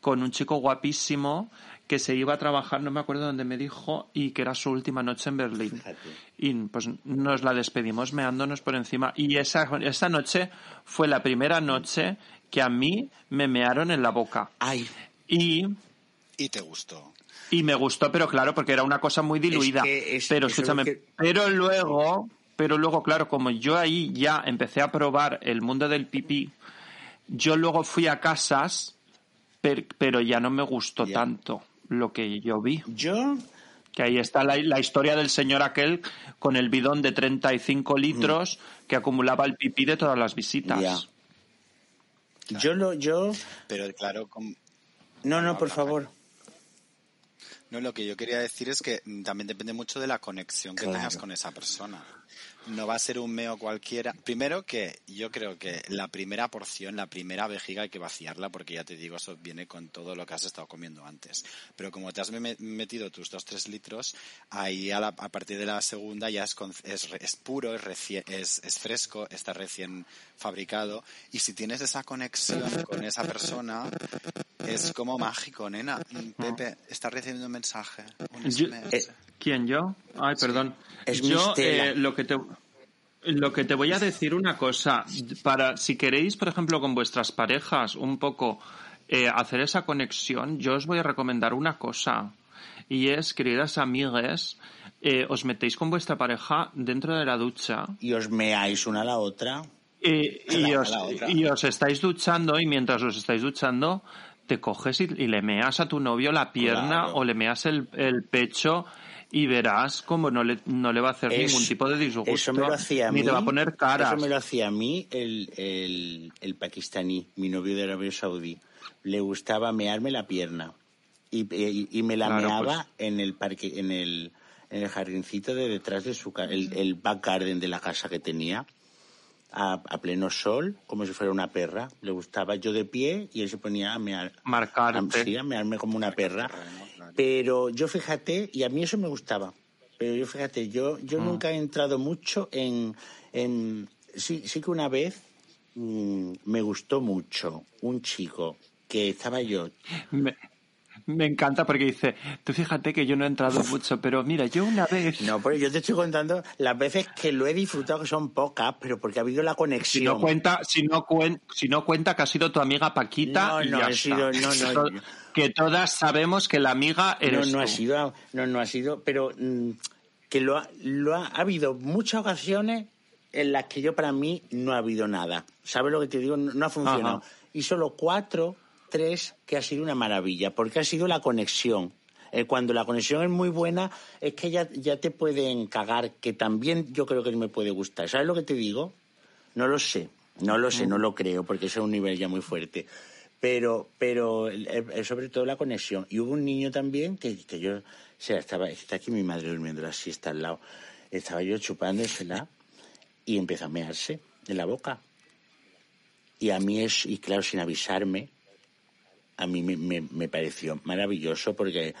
con un chico guapísimo que se iba a trabajar, no me acuerdo dónde me dijo, y que era su última noche en Berlín. Fíjate. Y pues nos la despedimos meándonos por encima. Y esa, esa noche fue la primera noche que a mí me mearon en la boca. Ay, Y Y te gustó. y me gustó, pero claro, porque era una cosa muy diluida. que es- pero escúchame, que- pero luego, pero luego, claro, como yo ahí ya empecé a probar el mundo del pipí, yo luego fui a casas, per- pero ya no me gustó Ya. tanto lo que yo vi. yo Que ahí está la, la historia del señor aquel con el bidón de 35 litros que acumulaba el pipí de todas las visitas. Ya. Yo lo, yo, Pero claro, com- no, no, por favor. No, lo que yo quería decir es que también depende mucho de la conexión que Claro. tengas con esa persona. No va a ser un meo cualquiera. Primero que yo creo que la primera porción, la primera vejiga hay que vaciarla porque ya te digo, eso viene con todo lo que has estado comiendo antes. Pero como te has me- metido tus dos, tres litros, ahí a, la- a partir de la segunda ya es, con- es, re- es puro, es, reci- es, es fresco, está recién fabricado. Y si tienes esa conexión con esa persona, es como mágico, nena. Pepe, está recibiendo un mensaje. un Yo- eh, ¿Quién yo? Ay, perdón. Es yo eh, lo que te lo que te voy a decir una cosa para si queréis, por ejemplo, con vuestras parejas un poco eh, hacer esa conexión, yo os voy a recomendar una cosa y es, queridas amigas, eh, os metéis con vuestra pareja dentro de la ducha Y os meáis una a la otra. y, y La- os, la otra. y os estáis duchando y mientras os estáis duchando te coges y, y le meas a tu novio la pierna Claro. o le meas el, el pecho y verás como no le, no le va a hacer Es- ningún tipo de disgusto Eso me lo hacía a ni mí. te va a poner caras. Eso me lo hacía a mí el, el, el pakistaní, mi novio de Arabia Saudí. Le gustaba mearme la pierna. Y, y, y me la Claro, meaba en el parque, en el, en el jardincito de detrás de su casa, el, el back garden de la casa que tenía. A, a pleno sol, como si fuera una perra. Le gustaba yo de pie y él se ponía a mear. Marcarte. A, sí, a mearme como una perra. Pero yo fíjate, y a mí eso me gustaba. Pero yo, fíjate, yo, yo Mm. nunca he entrado mucho en... en sí, sí que una vez mm, me gustó mucho un chico que estaba yo... Me, me encanta porque dice, tú fíjate que yo no he entrado mucho, pero mira, yo una vez... No, pero yo te estoy contando las veces que lo he disfrutado, que son pocas, pero porque ha habido la conexión. Si no cuenta, si no cuen- si no cuenta que ha sido tu amiga Paquita No, y no, ya he está. sido- no, no, que todas sabemos que la amiga No, eres no ha tú. sido, no, no ha sido, pero mm, que lo ha, lo ha, ha habido muchas ocasiones en las que yo para mí no ha habido nada. ¿Sabes lo que te digo? No, no ha funcionado. Ajá. Y solo cuatro, tres, que ha sido una maravilla, porque ha sido la conexión. Eh, cuando la conexión es muy buena, es que ya, ya te pueden cagar, que también yo creo que me puede gustar. ¿Sabes lo que te digo? No lo sé, no lo sé, no lo creo, porque eso es un nivel ya muy fuerte. Pero, pero sobre todo la conexión. Y hubo un niño también que, que yo, o sea, estaba, está aquí mi madre durmiendo la siesta al lado. Estaba yo chupándosela y empezó a mearse en la boca. Y a mí es, y claro, sin avisarme, a mí me, me- me pareció maravilloso porque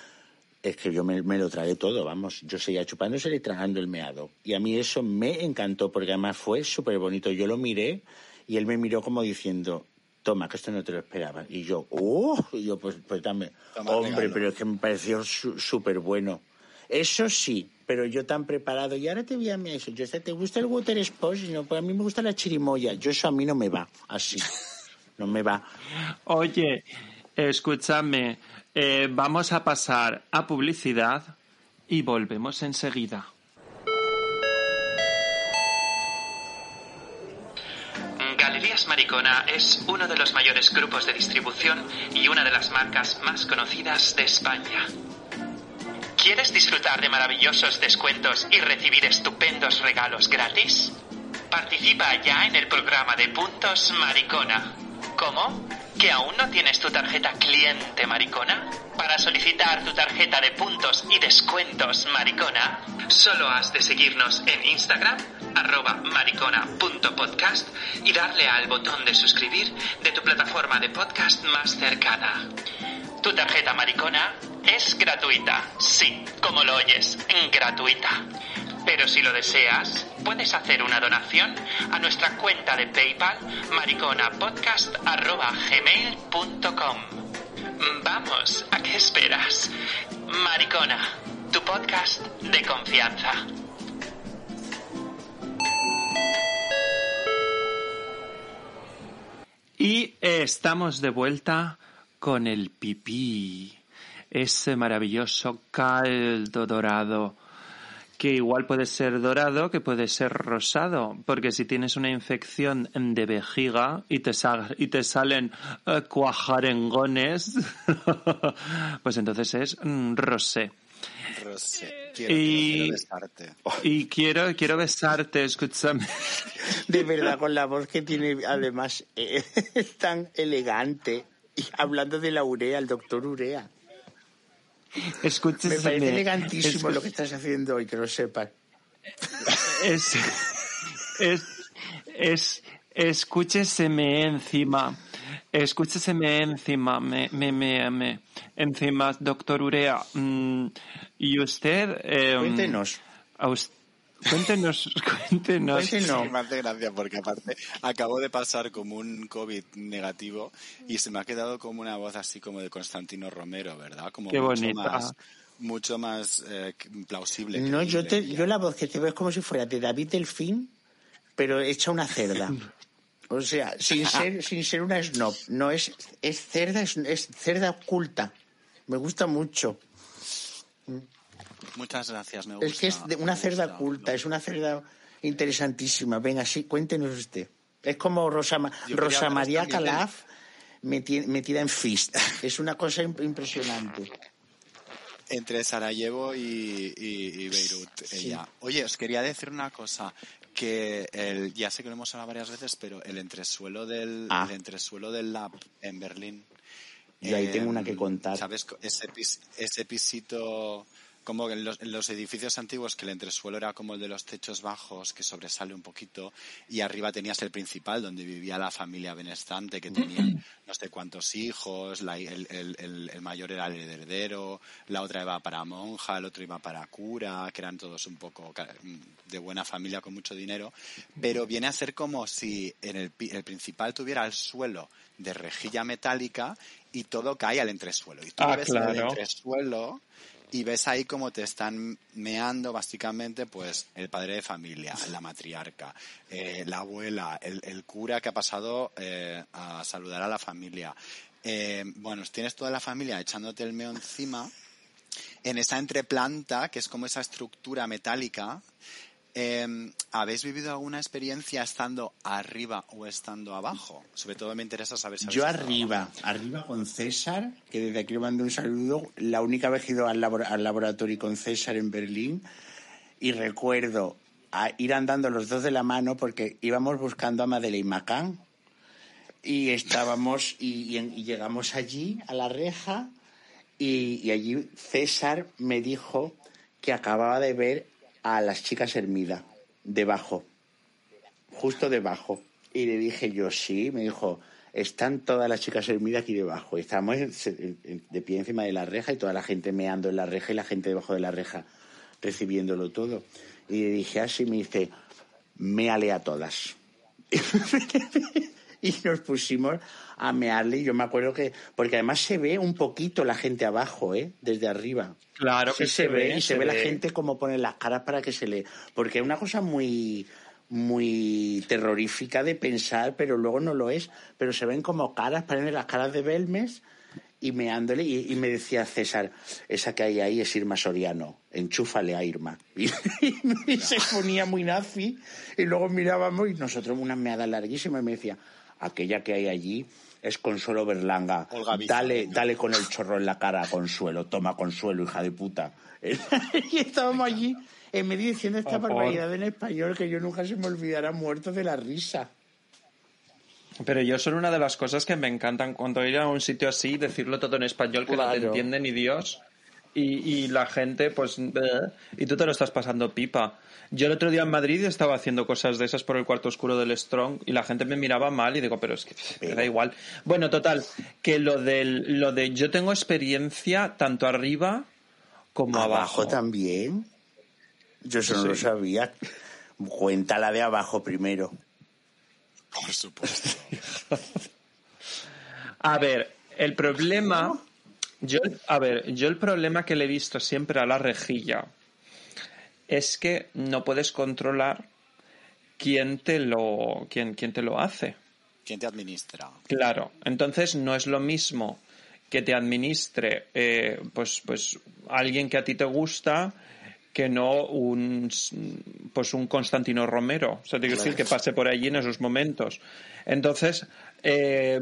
es que yo me, me lo tragué todo, vamos. Yo seguía chupándose y tragando el meado. Y a mí eso me encantó porque además fue súper bonito. Yo lo miré y él me miró como diciendo, toma, que esto no te lo esperaba. Y yo, ¡oh! Y yo, pues, pues dame. Toma, Hombre, regalo. pero es que me pareció su- súper bueno. Eso sí, pero yo tan preparado. Y ahora te voy a mí eso. Yo, ¿te gusta el water sports? No, pues a mí me gusta la chirimoya. Yo eso a mí no me va, así. No me va. Oye, escúchame, eh, vamos a pasar a publicidad y volvemos enseguida. Maricona es uno de los mayores grupos de distribución y una de las marcas más conocidas de España. ¿Quieres disfrutar de maravillosos descuentos y recibir estupendos regalos gratis? Participa ya en el programa de puntos Maricona. ¿Cómo? ¿Que aún no tienes tu tarjeta cliente Maricona? Para solicitar tu tarjeta de puntos y descuentos Maricona, solo has de seguirnos en Instagram, arroba maricona.podcast y darle al botón de suscribir de tu plataforma de podcast más cercana. Tu tarjeta maricona es gratuita, sí, como lo oyes, gratuita. Pero si lo deseas, puedes hacer una donación a nuestra cuenta de PayPal mariconapodcast.gmail.com Vamos, ¿a qué esperas? Maricona, tu podcast de confianza. Y estamos de vuelta con el pipí, ese maravilloso caldo dorado, que igual puede ser dorado, que puede ser rosado, porque si tienes una infección de vejiga y te, salen eh, cuajarengones, pues entonces es mm, rosé. Rosé, quiero, Y- quiero, quiero besarte. Y quiero, quiero besarte, escúchame. De verdad, con la voz que tiene, además, eh, es tan elegante. Y hablando de la urea, el doctor Urea. Escúchame. Me parece elegantísimo lo que estás haciendo hoy, que lo sepas. es, es, es, escúcheseme encima, escúcheseme encima, me, me, me, me, encima, doctor Urea, mm, y usted, eh, Cuéntenos. a us- cuéntenos, cuéntenos, Cuéntenos. Me hace gracia porque aparte acabo de pasar como un COVID negativo y se me ha quedado como una voz así como de Constantino Romero, ¿verdad? Como Qué mucho bonita. más, mucho más eh, plausible. No, yo, te, yo la voz que te veo es como si fuera de David Delfín, pero hecha una cerda. O sea, sin ser, sin ser una snob. No es, es cerda, es, es cerda oculta. Me gusta mucho. Muchas gracias, me gusta. Es que es de una cerda gusta. oculta, es una cerda interesantísima. Venga, sí, cuéntenos usted. Es como Rosa, Yo María Calaf meti- metida en Fist. Es una cosa imp- impresionante. Entre Sarajevo y, y- y Beirut, ella. Oye, os quería decir una cosa, que el, ya sé que lo hemos hablado varias veces, pero el entresuelo del, Ah. el entresuelo del lab en Berlín. Y ahí tengo una que em, contar. ¿Sabes? Ese, pis- ese pisito como en los, en los edificios antiguos que el entresuelo era como el de los techos bajos, que sobresale un poquito, y arriba tenías el principal, donde vivía la familia benestante, que tenía no sé cuántos hijos, la- el, el- el- el mayor era el heredero, la otra iba para monja, el otro iba para cura, que eran todos un poco de buena familia con mucho dinero, pero viene a ser como si en el, el principal tuviera el suelo de rejilla metálica y todo cae al entresuelo. Y tú Ah, ves en el claro. entresuelo y ves ahí como te están meando básicamente pues el padre de familia, la matriarca, eh, la abuela, el, cura que ha pasado eh, a saludar a la familia. Eh, bueno, tienes toda la familia echándote el meo encima en esa entreplanta que es como esa estructura metálica. Eh, ¿Habéis vivido alguna experiencia estando arriba o estando abajo? Sobre todo me interesa saber Yo arriba, arriba con César, que desde aquí le mando un saludo. La única vez que he ido al, labor- al laboratorio con César en Berlín y recuerdo a ir andando los dos de la mano porque íbamos buscando a Madeleine McCann y estábamos y, y en- y llegamos allí a la reja y, y allí César me dijo que acababa de ver a las chicas Hermida debajo justo debajo. Y le dije yo, sí, me dijo, están todas las chicas Hermida aquí debajo. En- de pie encima de la reja y toda la gente meando en la reja y la gente debajo de la reja recibiéndolo todo. Y le dije así, me dice, méale a todas. y nos pusimos a mearle y yo me acuerdo que, porque además se ve un poquito la gente abajo, ¿eh? Desde arriba. Claro Sí que se, se ve, y se, se ve la gente como pone las caras para que se le porque es una cosa muy muy terrorífica de pensar pero luego no lo es pero se ven como caras parecen las caras de Belmes y meándole y, y me decía César esa que hay ahí es Irma Soriano enchúfale a Irma y, y se ponía muy nazi y luego mirábamos y nosotros una meada larguísima y me decía aquella que hay allí es Consuelo Berlanga. Dale dale con el chorro en la cara Consuelo. Toma Consuelo hija de puta. Y estábamos allí en medio diciendo esta barbaridad en español que yo nunca se me olvidará muerto de la risa. Pero yo son una de las cosas que me encantan. Cuando ir a un sitio así, decirlo todo en español que no te Claro. entiende ni Dios. Y, y la gente, pues, y tú te lo estás pasando pipa. Yo el otro día en Madrid estaba haciendo cosas de esas por el cuarto oscuro del Strong y la gente me miraba mal y digo, pero es que me da igual. Bueno, total, que lo del, lo de yo tengo experiencia tanto arriba como abajo abajo. también yo eso no lo sabía cuéntala de abajo primero Por supuesto. A ver, el problema. Yo, a ver, yo el problema que le he visto siempre a la rejilla es que no puedes controlar quién te lo, quién, quién te lo hace. ¿Quién te administra? Claro, entonces no es lo mismo que te administre eh, pues, pues alguien que a ti te gusta que no un pues un Constantino Romero, o sea, te quiero decir que pase por allí en esos momentos. Entonces, eh,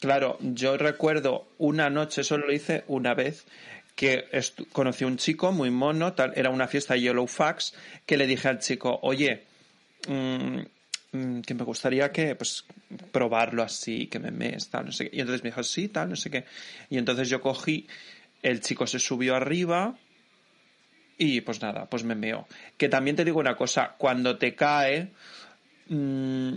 claro, yo recuerdo una noche, solo lo hice una vez, que conocí a un chico muy mono, tal, era una fiesta de Yellow Fax, que le dije al chico, oye, mm, mm, que me gustaría que pues probarlo así, que me mes, tal, no sé qué. Y entonces me dijo, sí, tal, no sé qué. Y entonces yo cogí, el chico se subió arriba y pues nada, pues me meó. Que también te digo una cosa, cuando te cae, mm,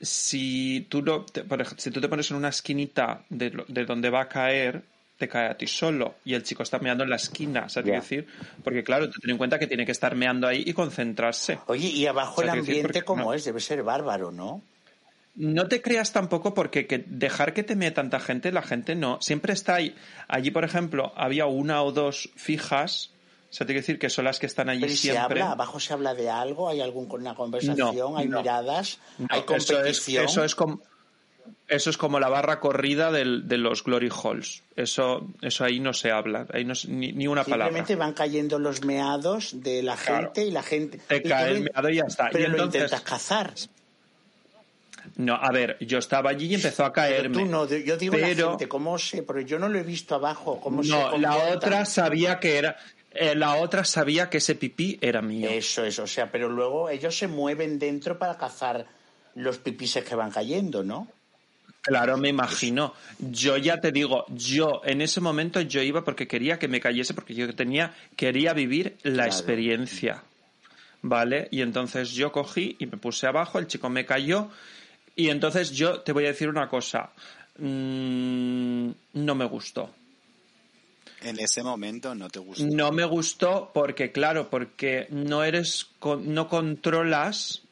si tú lo, te- por si tú te pones en una esquinita de, lo- de donde va a caer, te cae a ti solo y el chico está meando en la esquina, ¿sabes Ya. decir? Porque claro, ten en cuenta que tiene que estar meando ahí y concentrarse. oye y abajo el ambiente no- es debe ser bárbaro ¿no? No te creas tampoco porque que dejar que te mea tanta gente, la gente no. Siempre está ahí. Allí, por ejemplo, había una o dos fijas. O sea, te quiero decir que son las que están allí Pero ¿y se siempre. habla abajo se habla de algo hay alguna conversación No, hay no. miradas No, hay eso es, competición eso es como eso es como la barra corrida del- de los glory halls. Eso, eso ahí no se habla, ahí no, se- ni, ni una palabra. Simplemente van cayendo los meados de la Claro. gente y la gente. Te cae lo el meado y ya está. Pero Y lo entonces- intentas cazar. No, a ver, yo estaba allí y empezó a Pero caerme. tú no, yo digo Pero- la gente, ¿cómo sé? Porque yo no lo he visto abajo. ¿Cómo se No, la comportan? otra sabía que era, eh, la otra sabía que ese pipí era mío. Eso es, o sea, pero luego ellos se mueven dentro para cazar los pipises que van cayendo, ¿no? Claro, me imagino. Yo ya te digo, yo en ese momento yo iba porque quería que me cayese, porque yo tenía, quería vivir la experiencia. ¿Vale? Y entonces yo cogí y me puse abajo, el chico me cayó. Y entonces yo te voy a decir una cosa. Mm, no me gustó. En ese momento no te gustó. No me gustó porque, claro, porque no eres, no controlas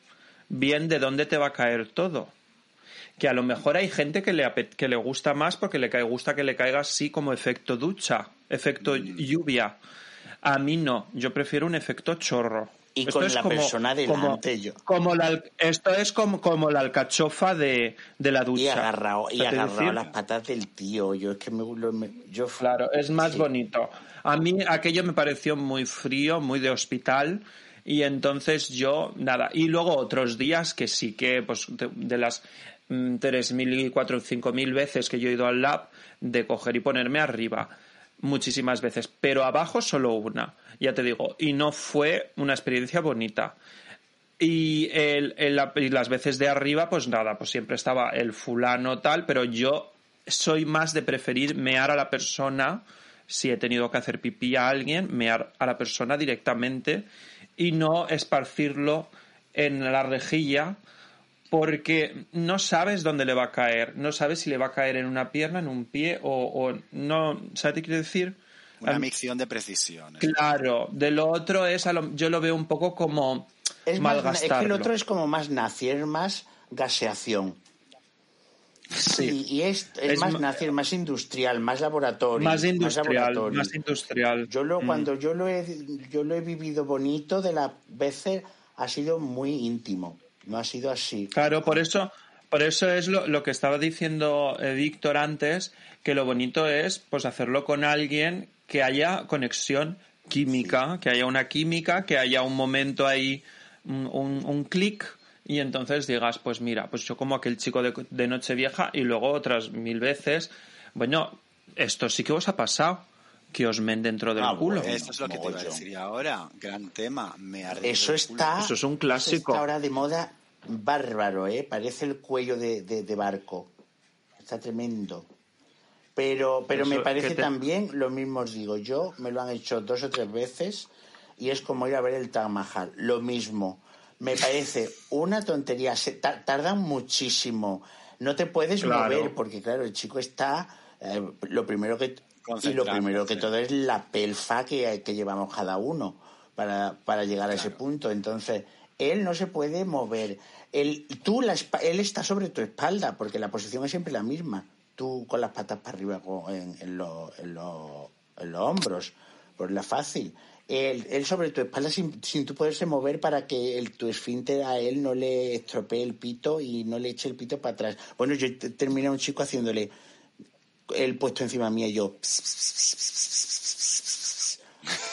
bien de dónde te va a caer todo que a lo mejor hay gente que le, que le gusta más porque le gusta que le caiga así como efecto ducha, efecto mm. lluvia. A mí no, yo prefiero un efecto chorro. Y con la persona delante como, yo. Como esto es como, como la alcachofa de, la ducha. Y agarrado, y agarrado las patas del tío. Yo es que me, yo, Claro, es más bonito. A mí aquello me pareció muy frío, muy de hospital. Y entonces yo, nada. Y luego otros días que sí que, pues, de las 3.000, 4.000, 5.000 veces que yo he ido al lab de coger y ponerme arriba. Muchísimas veces. Pero abajo solo una. Ya te digo. Y no fue una experiencia bonita. Y, el, las veces de arriba, pues nada, pues siempre estaba el fulano tal, pero yo soy más de preferir mear a la persona, si he tenido que hacer pipí a alguien, mear a la persona directamente y no esparcirlo en la rejilla porque no sabes dónde le va a caer, no sabes si le va a caer en una pierna, en un pie o, no, ¿sabes qué quiero decir? Una micción de precisión. Claro, de lo otro es, yo lo veo un poco como es Más, es que el otro es como más nacier, más gaseación. Sí. Y, es, más nacier, más industrial, más laboratorio. Más industrial, más, industrial. Yo lo, mm. cuando yo lo, he, yo lo he vivido bonito de las veces ha sido muy íntimo. No ha sido así. Claro, por eso, por eso es lo, que estaba diciendo eh, Víctor antes, que lo bonito es pues hacerlo con alguien que haya conexión química, que haya una química, que haya un momento ahí, un, un, clic, y entonces digas, pues mira, pues yo como aquel chico de, de Nochevieja y luego otras mil veces, bueno, esto sí que os ha pasado que os men dentro del ah, culo. Eso es lo que te iba a decir ahora. Gran tema. Me eso está. Eso es un clásico. Eso ahora de moda bárbaro, ¿eh? Parece el cuello de, de, barco. Está tremendo. Pero, pero me parece también, lo mismo os digo, yo me lo han hecho dos o tres veces y es como ir a ver el Taj Mahal. Lo mismo. Me parece una tontería. Se tardan muchísimo. No te puedes mover porque, claro, el chico está. Eh, lo primero que y lo primero que todo es la pelfa que, que llevamos cada uno para, para llegar a ese punto. Entonces, él no se puede mover. Él, tú él está sobre tu espalda, porque la posición es siempre la misma. Tú con las patas para arriba en, en, los hombros, por la fácil. Él, él, sobre tu espalda sin, sin tú poderse mover para que el, tu esfínter a él no le estropee el pito y no le eche el pito para atrás. Bueno, yo terminé a un chico haciéndole él puesto encima mía y yo.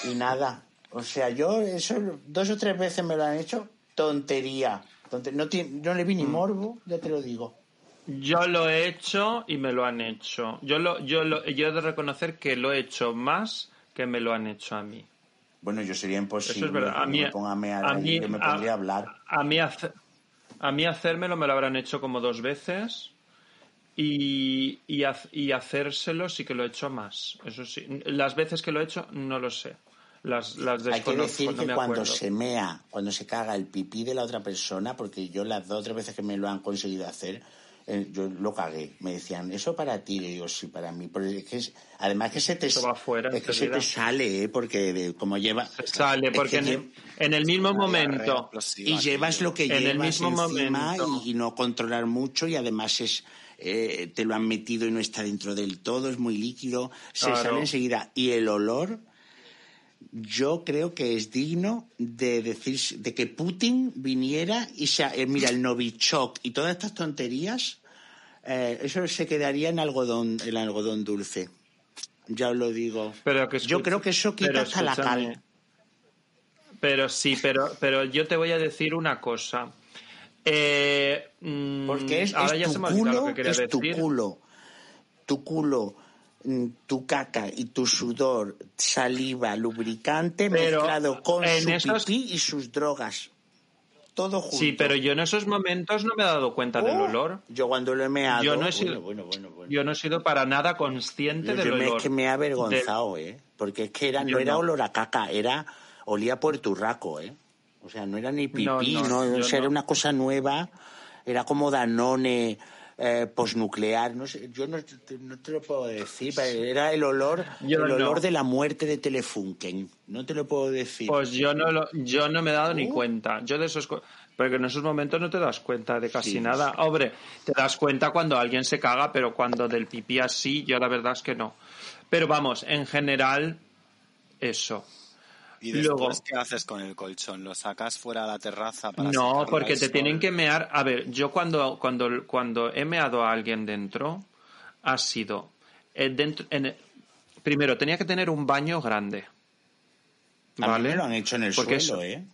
Y nada. O sea, yo eso dos o tres veces me lo han hecho. Tontería. no, no le vi ni mm. morbo, ya te lo digo. Yo lo he hecho y me lo han hecho. Yo, lo, yo, lo, yo he de reconocer que lo he hecho más que me lo han hecho a mí. Bueno, yo sería imposible. Eso es verdad. A mí, a mí, me podría hablar. A mí, a mí hacérmelo me lo habrán hecho como dos veces y, y, hacérselo sí que lo he hecho más. Eso sí. Las veces que lo he hecho no lo sé. Las, las Hay que decir que cuando se mea, cuando se caga el pipí de la otra persona, porque yo las dos o tres veces que me lo han conseguido hacer, eh, yo lo cagué. Me decían, ¿eso para ti? Le digo, sí, para mí. Porque es que, además que se te, que se te sale, ¿eh? porque como lleva... sale, porque en, el, mismo momento... Y llevas lo que en el mismo encima y, y no controlar mucho y además es eh, te lo han metido y no está dentro del todo, es muy líquido, se sale enseguida. Y el olor, yo creo que es digno de decir, de que Putin viniera y se, eh, mira, el Novichok y todas estas tonterías, eh, eso se quedaría en algodón, el algodón dulce. Ya os lo digo. Pero yo creo que eso quita hasta la cal. Pero sí, pero, pero yo te voy a decir una cosa. Eh, mm, Porque es, tu culo, es tu culo, tu culo, tu caca y tu sudor, saliva, lubricante mezclado con su pipí y sus drogas. todo junto. Sí, pero yo en esos momentos no me he dado cuenta del Oh, olor. Yo cuando lo he meado... Yo no he sido- Bueno, bueno, bueno. bueno. Yo no he sido para nada consciente Yo- del yo olor. es que me he avergonzado, ¿eh? Porque es que era, no era no. olor a caca, era... Olía a puerturraco, ¿eh? O sea, no era ni pipí, No, no, no, o yo sea, era una cosa nueva, era como Danone eh, posnuclear, no sé, yo no, te- no te lo puedo decir, pero era el olor, Yo el no. olor de la muerte de Telefunken, no te lo puedo decir. Pues yo no, lo- yo no me he dado Uh. ni cuenta. Yo de esos... Porque en esos momentos no te das cuenta de casi Sí, nada. sí. Hombre, te das cuenta cuando alguien se caga, pero cuando del pipí así, yo la verdad es que no. Pero vamos, en general, eso. ¿Y después Luego- qué haces con el colchón? ¿Lo sacas fuera a la terraza para No, porque te sol? tienen que mear. A ver, yo cuando, cuando, cuando he meado a alguien dentro, ha sido. eh, dentro, en, primero, tenía que tener un baño grande. a mí ¿Vale? me lo han hecho en el Porque suelo, eso- ¿eh?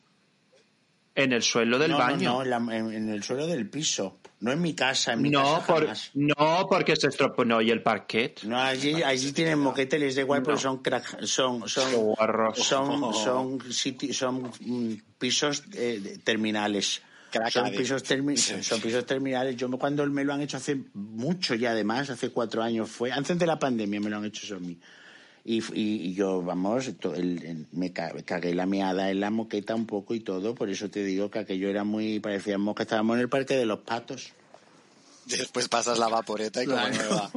En el suelo del no, baño. No, no, en, la- en- en el suelo del piso, no en mi casa, en mi No, casa por- jamás. no, porque se estropeó. No, y el parquet. No, allí, allí tienen moquete, les da igual, No. porque son crack- son, son, son, son, siti- son mm, pisos eh, terminales. Son pisos, termi- son pisos terminales. Yo me- cuando me lo han hecho hace mucho ya, además, hace cuatro años fue, antes de la pandemia me lo han hecho eso a mí. Y, y- y yo, vamos, el- me ca- cagué la meada en la moqueta un poco y todo, por eso te digo que aquello era muy, parecíamos que estábamos en el parque de los patos. Después pasas la vaporeta y como Claro. nueva.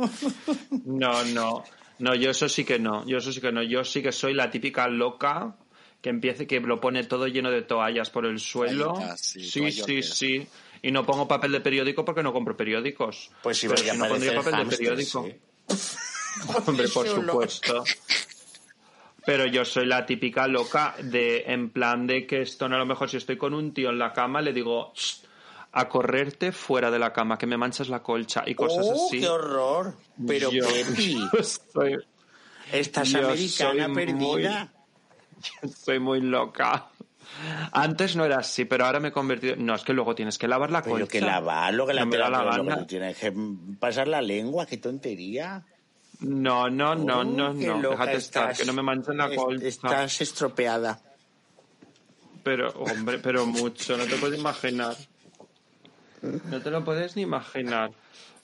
No, no. No, yo eso sí que no. Yo eso sí que no. Yo sí que soy la típica loca que empiece, que lo pone todo lleno de toallas por el suelo. Toallitas, sí, sí, sí. Y no pongo papel de periódico porque no compro periódicos. Pues sí, Pero si no pondría papel de periódico. ¿sí? Hombre, por supuesto. Pero yo soy la típica loca de, en plan de que esto no a lo mejor si estoy con un tío en la cama le digo "Shh, a correrte fuera de la cama, que me manchas la colcha y cosas ¡Oh, así. qué horror! Pero Yo- yo soy, estás yo americana soy perdida. soy muy loca. Antes no era así, pero ahora me he convertido. No, es que luego tienes que lavar la Pero colcha. que lavarlo, que la No la tienes que pasar la lengua, qué tontería. No, no, no, Oh, no, no. Déjate estar, estás. que no me manchen la colcha. Estás estropeada. Pero, hombre, pero mucho, no te puedes imaginar. No te lo puedes ni imaginar.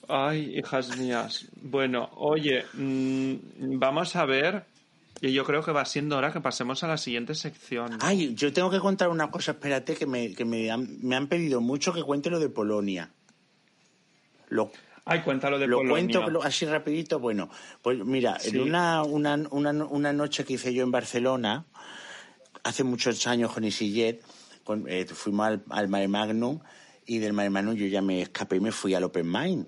Ay, hijas mías. Bueno, oye, mm, vamos a ver. Y yo creo que va siendo hora que pasemos a la siguiente sección. Ay, yo tengo que contar una cosa, espérate, que me, que me, han, me han pedido mucho que cuente lo de Polonia. Lo, Ay, cuéntalo de lo Polonia. cuento así rapidito. Bueno, pues mira, Sí. en una, una, una, una noche que hice yo en Barcelona, hace muchos años con EasyJet, con- eh, fuimos al, al Mare Magnum y del Mare Magnum yo ya me escapé y me fui al Open Mind.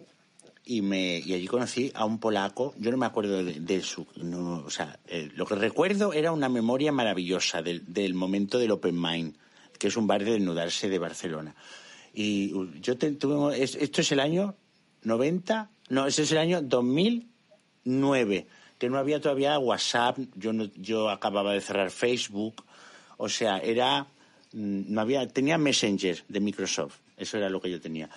Y, me, y allí conocí a un polaco, yo no me acuerdo de, de su... no, o sea, eh, lo que recuerdo era una memoria maravillosa del, del momento del Open Mind, que es un bar de desnudarse de Barcelona. Y uh, yo te- tuve, es- esto es el año 90, no, este es el año 2009, que no había todavía WhatsApp, yo, no, yo acababa de cerrar Facebook, o sea, era, mm, no había, tenía Messenger de Microsoft, eso era lo que yo tenía.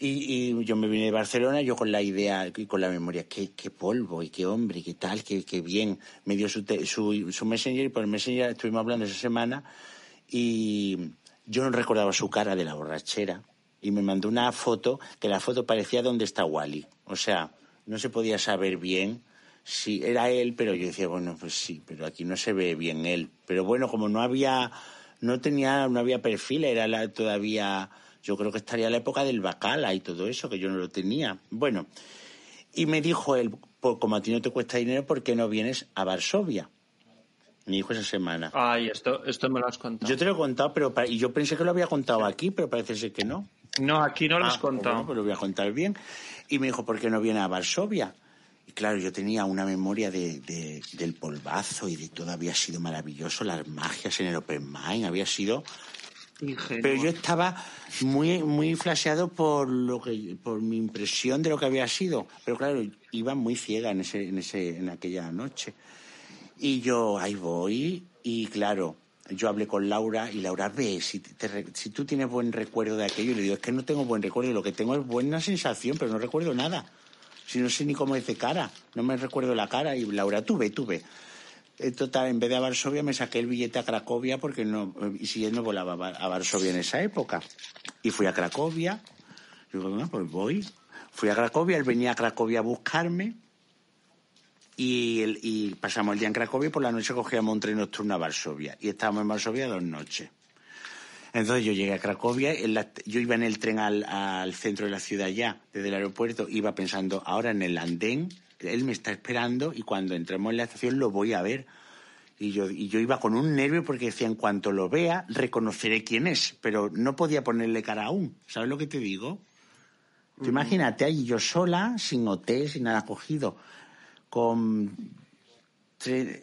Y, y yo me vine de Barcelona, yo con la idea y con la memoria, qué, qué polvo y qué hombre qué tal, qué, qué bien. Me dio su, su, su Messenger y por el Messenger estuvimos hablando esa semana y yo no recordaba su cara de la borrachera y me mandó una foto que la foto parecía donde está Wally. O sea, no se podía saber bien si era él, pero yo decía, bueno, pues sí, pero aquí no se ve bien él. Pero bueno, como no había, no tenía, no había perfil, era la, todavía, yo creo que estaría la época del bacala y todo eso, que yo no lo tenía. Bueno, y me dijo él, "Pues como a ti no te cuesta dinero, ¿por qué no vienes a Varsovia? Me dijo esa semana. Ay, esto, esto me lo has contado. Yo te lo he contado, pero y yo pensé que lo había contado aquí, pero parece ser que no. No, aquí no lo has Ah, pues contado. bueno, pues lo voy a contar bien. Y me dijo, ¿por qué no viene a Varsovia? Y claro, yo tenía una memoria de, de- del polvazo y de todo había sido maravilloso, las magias en el Open Mind, había sido... Ingenuo. Pero yo estaba muy, muy flasheado por, lo que, por mi impresión de lo que había sido. Pero claro, iba muy ciega en, ese, en, ese, en aquella noche. Y yo ahí voy y claro, yo hablé con Laura y Laura ve si, te si tú tienes buen recuerdo de aquello. Y le digo, es que no tengo buen recuerdo, lo que tengo es buena sensación, pero no recuerdo nada. Si no sé ni cómo es de cara, no me recuerdo la cara. Y Laura, tú ve, tú ve. En total, en vez de a Varsovia me saqué el billete a Cracovia porque no, y si él no volaba a Var- a Varsovia en esa época. Y fui a Cracovia. Digo, bueno, pues voy. Fui a Cracovia, él venía a Cracovia a buscarme. Y, el- y pasamos el día en Cracovia y por la noche cogíamos un tren nocturno a Varsovia. Y estábamos en Varsovia dos noches. Entonces yo llegué a Cracovia, en la- yo iba en el tren al, al centro de la ciudad ya, desde el aeropuerto, iba pensando, ahora en el andén, él me está esperando y cuando entremos en la estación lo voy a ver. Y yo, y yo iba con un nervio porque decía, en cuanto lo vea, reconoceré quién es, pero no podía ponerle cara aún. ¿Sabes lo que te digo? Tú imagínate ahí yo sola, sin hotel, sin nada cogido, con tre-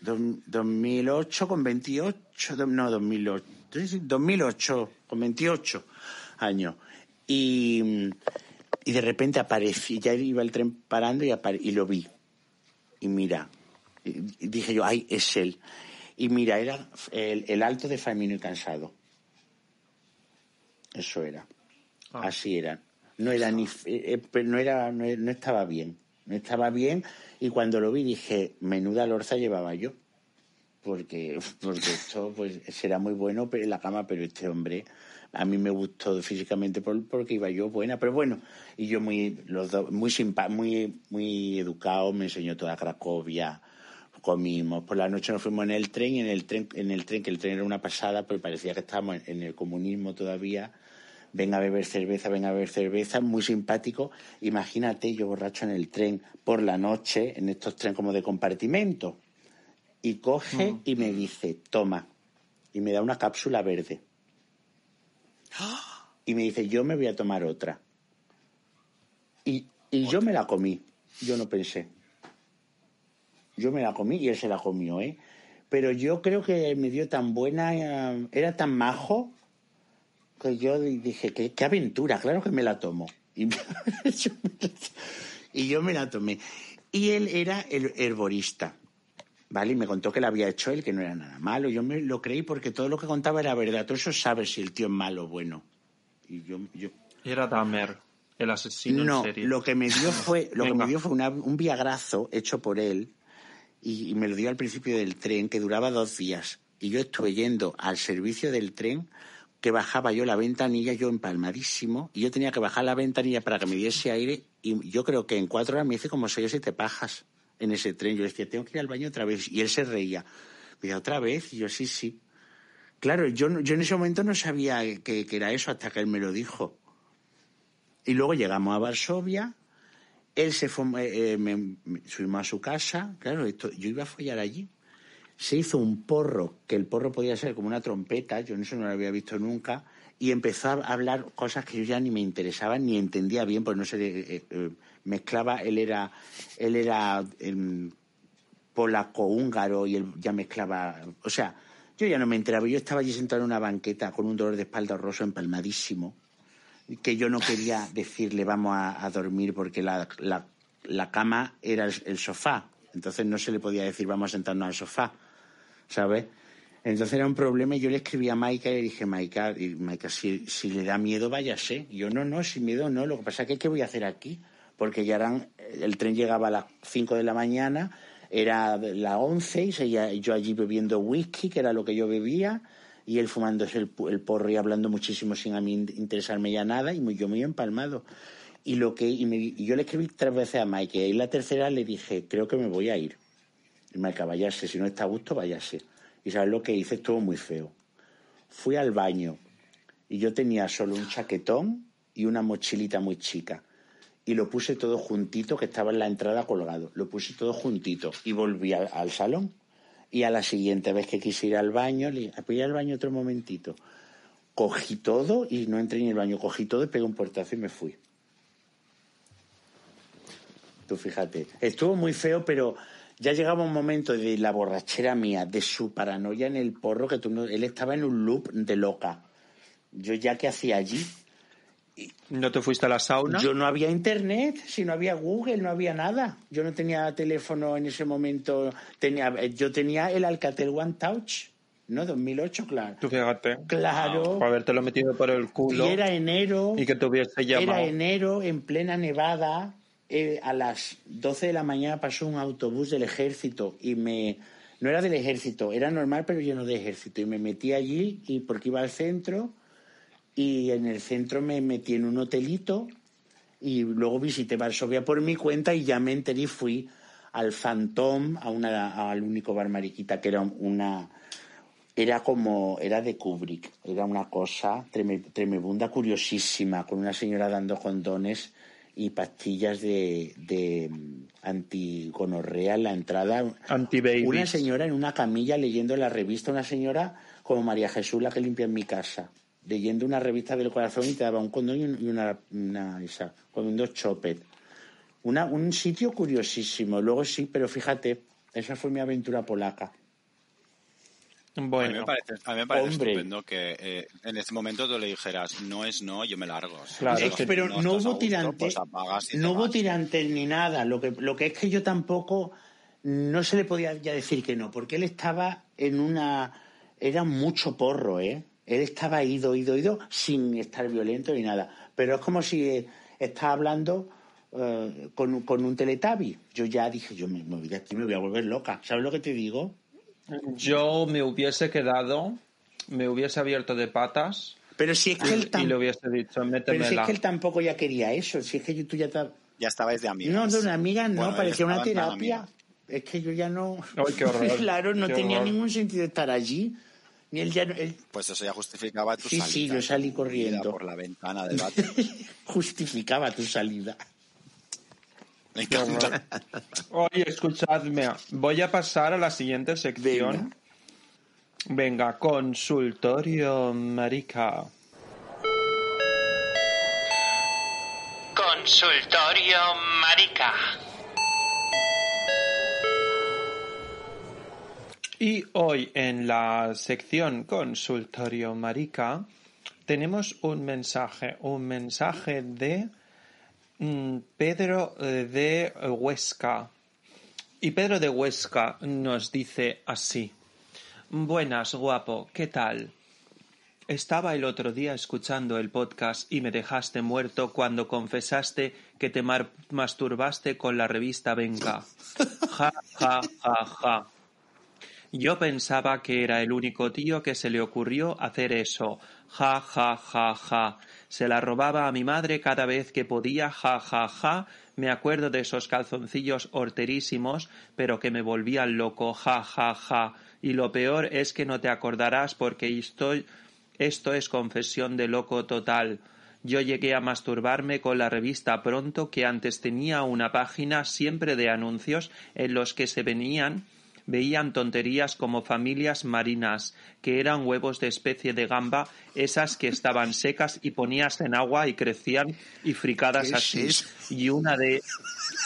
dos- 2008 con 28, do- no, 2008, sí, sí, 2008 con 28 años. Y, y de repente aparecí, ya iba el tren parando y, apare- y lo vi. Y mira, y, dije yo, ay, es él. Y mira, era el, el alto de Famino y Cansado. Eso era. Ah. Así era. No era ni, eh, eh, no era, no, no estaba bien. Estaba bien. Y cuando lo vi dije, menuda lorza llevaba yo. Porque, porque esto pues será muy bueno pero en la cama, pero este hombre a mí me gustó físicamente por- porque iba yo buena, pero bueno, y yo muy, los dos, muy simpa, muy, muy educado, me enseñó toda Cracovia, comimos, por la noche nos fuimos en el tren, en el tren, en el tren, que el tren era una pasada, pues parecía que estábamos en el comunismo todavía, venga a beber cerveza, venga a beber cerveza, muy simpático. Imagínate yo borracho en el tren por la noche, en estos tren como de compartimento. Y coge y me dice, toma. Y me da una cápsula verde. Y me dice, yo me voy a tomar otra. Y, y yo me la comí. Yo no pensé. Yo me la comí y él se la comió, ¿eh? Pero yo creo que me dio tan buena, eh, era tan majo, que yo di- dije, qué, qué aventura, claro que me la tomo. Y, yo me la- y yo me la tomé. Y él era el herborista, ¿vale? Y me contó que lo había hecho él, que no era nada malo. Yo me lo creí porque todo lo que contaba era verdad. Tú eso sabes si el tío es malo o bueno. Y yo, yo Era Dahmer, el asesino no, en serie. lo que me dio fue, lo que me dio fue una- un viagrazo hecho por él y, y me lo dio al principio del tren que duraba dos días. Y yo estuve yendo al servicio del tren que bajaba yo la ventanilla, yo empalmadísimo, y yo tenía que bajar la ventanilla para que me diese aire y yo creo que en cuatro horas me hice como seis o siete pajas en ese tren. Yo decía, tengo que ir al baño otra vez. Y él se reía. Me decía, ¿otra vez? Y yo, sí, sí. Claro, yo, yo en ese momento no sabía que, que era eso hasta que él me lo dijo. Y luego llegamos a Varsovia, él se fue, eh, eh, me- subimos a su casa, claro, yo iba a follar allí. Se hizo un porro, que el porro podía ser como una trompeta, yo eso no lo había visto nunca, y empezó a hablar cosas que yo ya ni me interesaban ni entendía bien, porque no se eh, eh, mezclaba, él era, él era em, polaco-húngaro y él ya mezclaba, o sea, yo ya no me enteraba, yo estaba allí sentado en una banqueta con un dolor de espalda horroroso empalmadísimo, que yo no quería decirle vamos a, a dormir porque la, la- cama era el sofá. Entonces no se le podía decir vamos a sentarnos al sofá, ¿sabes? Entonces era un problema y yo le escribí a Maika y le dije, Maika, y Maika si, si le da miedo, váyase. Yo, no, no, sin miedo no. Lo que pasa es que, ¿qué voy a hacer aquí? Porque ya eran, el tren llegaba a las 5 de la mañana, era las 11 y yo allí bebiendo whisky, que era lo que yo bebía, y él fumándose el, el porro y hablando muchísimo sin a mí in- interesarme ya nada, y muy- yo muy empalmado. Y, lo que, y, me- y yo le escribí tres veces a Mike, y la tercera le dije, creo que me voy a ir. Y Mike, váyase, si no está a gusto, váyase. Y sabes lo que hice, estuvo muy feo. Fui al baño y yo tenía solo un chaquetón y una mochilita muy chica. Y lo puse todo juntito, que estaba en la entrada colgado. Lo puse todo juntito y volví al, al salón. Y a la siguiente vez que quise ir al baño, le dije, voy a ir al baño otro momentito. Cogí todo y no entré en el baño. Cogí todo y pegué un portazo y me fui. Tú fíjate. Estuvo muy feo, pero ya llegaba un momento de la borrachera mía, de su paranoia en el porro, que tú no- él estaba en un loop de loca. Yo ya que hacía allí, ¿No te fuiste a la sauna? yo no había internet, si no había Google, no había nada. Yo no tenía teléfono en ese momento. Tenía, yo tenía el Alcatel One Touch, ¿no? 2008, claro. Tú fíjate. Claro. Por habértelo metido por el Y culo. era enero. Y que te hubiese llamado. Era enero, en plena nevada. Eh, a las 12 de la mañana pasó un autobús del ejército y me, no era del ejército, era normal pero lleno de ejército. Y me metí allí y porque iba al centro y en el centro me metí en un hotelito y luego visité Varsovia por mi cuenta y ya me enteré y fui al Phantom, a una, al único bar mariquita que era una era como era de Kubrick, era una cosa tremenda, curiosísima, con una señora dando condones y pastillas de, de antigonorrea en la entrada. Una señora en una camilla leyendo la revista, una señora como María Jesús, la que limpia en mi casa, leyendo una revista del corazón y te daba un condón y una, una esa, con dos chopet. Una, un sitio curiosísimo. Luego sí, pero fíjate, esa fue mi aventura polaca. Bueno, a mí me parece, a mí me parece estupendo que eh, en ese momento tú le dijeras, no es no, yo me largo. Claro, pero no, hubo tirantes, pues no hubo tirantes ni nada. Lo que, lo que es que yo tampoco, no se le podía ya decir que no, porque él estaba en una, era mucho porro, ¿eh? Él estaba ido, ido, ido, sin estar violento ni nada. Pero es como si estaba hablando eh, con, con, un teletabi. Yo ya dije, yo me, me, me voy a volver loca. ¿Sabes lo que te digo? Yo me hubiese quedado, me hubiese abierto de patas. Pero si es que él y le hubiese dicho, Pero si es que él tampoco ya quería eso, si es que tú ya Ya estabais de amigas. No, de una amiga no, parecía una terapia. Es que yo ya no... Ay, qué horror. claro, no tenía ningún sentido estar allí. Ni él ya, Pues eso ya justificaba tu salida. Sí, sí, yo salí corriendo. Por la ventana del váter. justificaba tu salida. Me encanta. Oye, escuchadme, voy a pasar a la siguiente sección. Venga, consultorio marica. Consultorio marica. Y hoy en la sección consultorio marica tenemos un mensaje, un mensaje de Pedro eh, de Huesca. Y Pedro de Huesca nos dice así. Buenas, guapo, ¿qué tal? Estaba el otro día escuchando el podcast y me dejaste muerto cuando confesaste que te masturbaste con la revista Venga. Ja, ja, ja, ja. Yo pensaba que era el único tío que se le ocurrió hacer eso. Ja, ja, ja, ja. Se la robaba a mi madre cada vez que podía, ja, ja, ja. Me acuerdo de esos calzoncillos horterísimos, pero que me volvían loco, ja, ja, ja. Y lo peor es que no te acordarás porque estoy, esto es confesión de loco total. Yo llegué a masturbarme con la revista Pronto, que antes tenía una página siempre de anuncios en los que se venían veían tonterías como familias marinas, que eran huevos de especie de gamba, esas que estaban secas y ponías en agua y crecían y fricadas así. Y una de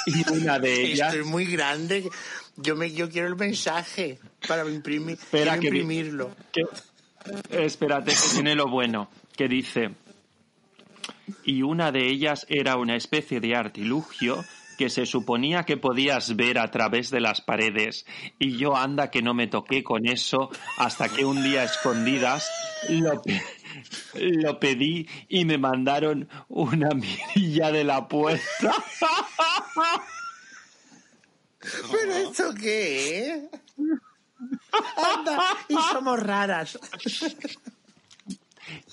y una de ellas. Esto es muy grande. Yo me yo quiero el mensaje para imprimir, Espera, imprimirlo. espérate, que tiene lo bueno, que dice y una de ellas era una especie de artilugio que se suponía que podías ver a través de las paredes y yo anda que no me toqué con eso hasta que un día escondidas lo, lo pedí y me mandaron una mirilla de la puerta. ¿Pero esto qué? Anda, y somos raras.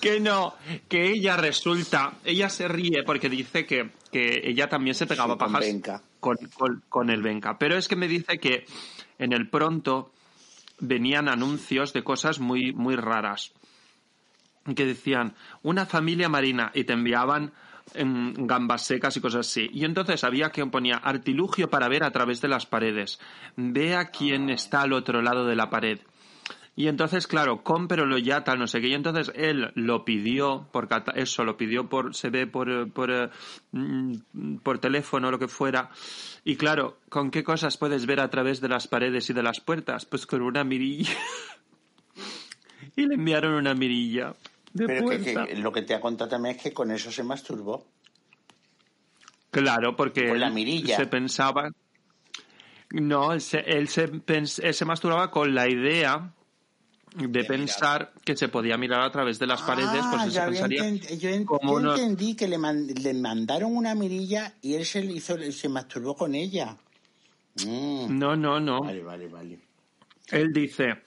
Que no, que ella resulta, ella se ríe porque dice que, que ella también se pegaba pajas con, con, el Benca. Pero es que me dice que en el pronto venían anuncios de cosas muy, muy raras. Que decían, una familia marina y te enviaban en gambas secas y cosas así. Y entonces había que ponía artilugio para ver a través de las paredes. Ve a quién está al otro lado de la pared. Y entonces, claro, cómprelo ya, tal, no sé qué. Y entonces él lo pidió, porque eso lo pidió por, se ve por, por, eh, mm, por teléfono, lo que fuera. Y claro, ¿con qué cosas puedes ver a través de las paredes y de las puertas? Pues con una mirilla. y le enviaron una mirilla. De Pero Que, lo que te ha contado también es que con eso se masturbó. Claro, porque con la mirilla. se pensaba. No, él se, él se, él se masturbaba con la idea de pensar que se podía mirar a través de las paredes, pues se pensaría yo, entendí que le, le, mandaron una mirilla y él se hizo se masturbó con ella. Mm. No, no, no. Vale, vale, vale. Él dice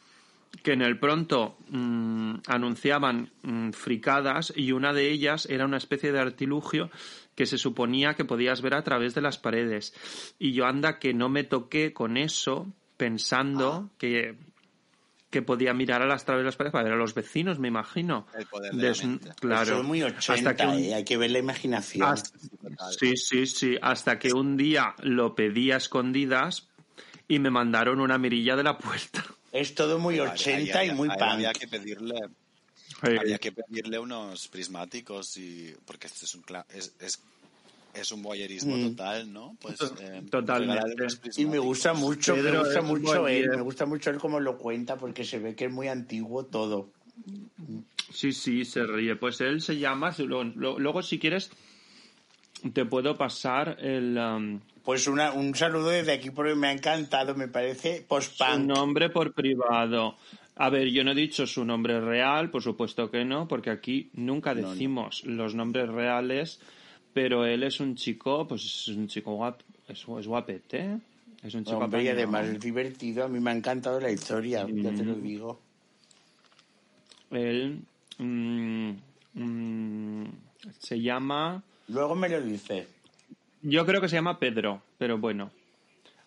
que en el pronto mm, anunciaban mm, fricadas y una de ellas era una especie de artilugio que se suponía que podías ver a través de las paredes. Y yo anda que no me toqué con eso pensando que, que podía mirar a las través de las paredes para ver a los vecinos, me imagino. El poder de la Des- mente. claro. Eso es muy 80, Hasta que un- ¿eh? hay que ver la imaginación. hasta- sí, sí, sí. Hasta que un día lo pedí a escondidas y me mandaron una mirilla de la puerta. Es todo muy Ahí- 80 ahí- y muy punk. Había que pedirle, había que pedirle unos prismáticos y porque este es un cla- es, es, es un voyerismo Mm. total, ¿no? Pues eh, Totalmente. Y me gusta mucho, Pedro me gusta mucho él, me gusta mucho él como lo cuenta porque se ve que es muy antiguo todo. Sí, sí, se ríe. Pues él se llama. Luego, luego, si quieres, te puedo pasar el. um, Pues una, un saludo desde aquí porque me ha encantado, me parece su post-punk. nombre por privado. A ver, yo no he dicho su nombre real, por supuesto que no, porque aquí nunca No, no. decimos los nombres reales, pero él es un chico, pues es un chico guap, es, es guapete, es un chico Hombre, y además es divertido, a mí me ha encantado la historia, ya te lo digo. Él mm, mm, se llama, Luego me lo dice. yo creo que se llama Pedro, pero bueno.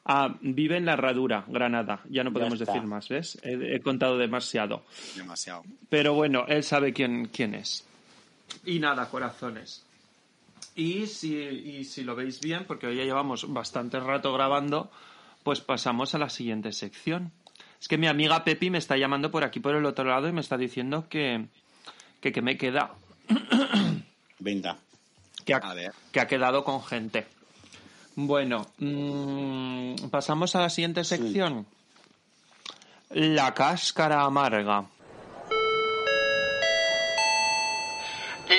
Ah, vive en la Herradura, Granada. Ya no podemos decir más, ¿ves? He- he contado demasiado. Demasiado. Pero bueno, él sabe quién, quién es. Y nada, corazones. Y si, y si lo veis bien, porque hoy ya llevamos bastante rato grabando, pues pasamos a la siguiente sección. Es que mi amiga Pepi me está llamando por aquí por el otro lado y me está diciendo que, que, que me queda, Venga. que A ha, ver. que ha quedado con gente. Bueno, mm, pasamos a la siguiente sección. La cáscara amarga.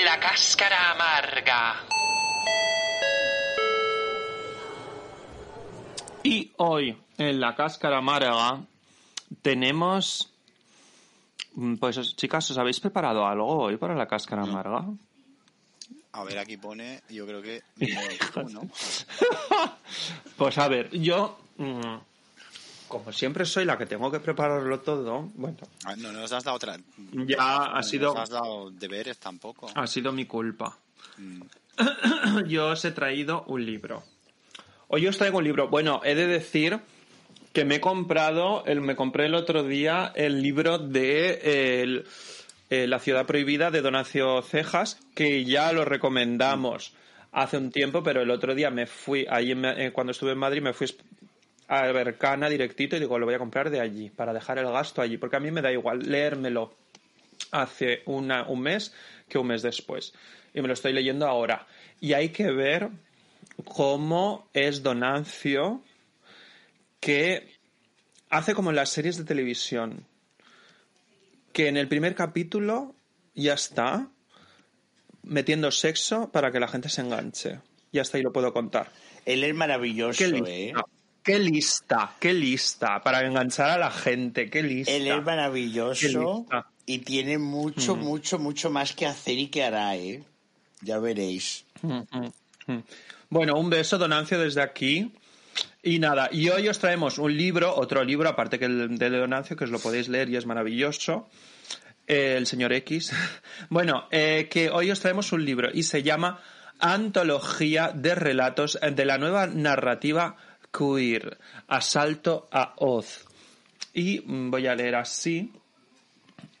La cáscara amarga. Y hoy en la cáscara amarga tenemos... mm, Pues chicas, ¿os habéis preparado algo hoy para la cáscara amarga? A ver, aquí pone, yo creo que ¿no? Pues a ver, yo, mm, como siempre soy la que tengo que prepararlo todo, bueno, No nos has dado otra. ya ha no sido, nos has dado deberes tampoco. ha sido mi culpa. Mm. Yo os he traído un libro. Hoy os traigo un libro. Bueno, he de decir que me he comprado, me compré el otro día el libro de eh, La ciudad prohibida de Donacio Cejas, que ya lo recomendamos hace un tiempo, pero el otro día me fui, ahí en eh, cuando estuve en Madrid, me fui a Bercana directito y digo, lo voy a comprar de allí, para dejar el gasto allí, porque a mí me da igual leérmelo hace un mes que un mes después. Y me lo estoy leyendo ahora. Y hay que ver cómo es Donancio que hace como en las series de televisión. Que en el primer capítulo ya está metiendo sexo para que la gente se enganche. Y hasta ahí lo puedo contar. Él es maravilloso, Qué ¿eh? lista, qué lista, qué lista para enganchar a la gente, qué lista. Él es maravilloso y tiene mucho, Mm. mucho, mucho más que hacer y que hará, ¿eh? Ya veréis. Mm, mm. Bueno, un beso, Donancio, desde aquí. Y nada, y hoy os traemos un libro, otro libro, aparte que el de Donancio, que os lo podéis leer y es maravilloso. el señor X. Bueno, eh, que hoy os traemos un libro y se llama Antología de Relatos de la nueva narrativa queer, Asalto a Oz. Y voy a leer así.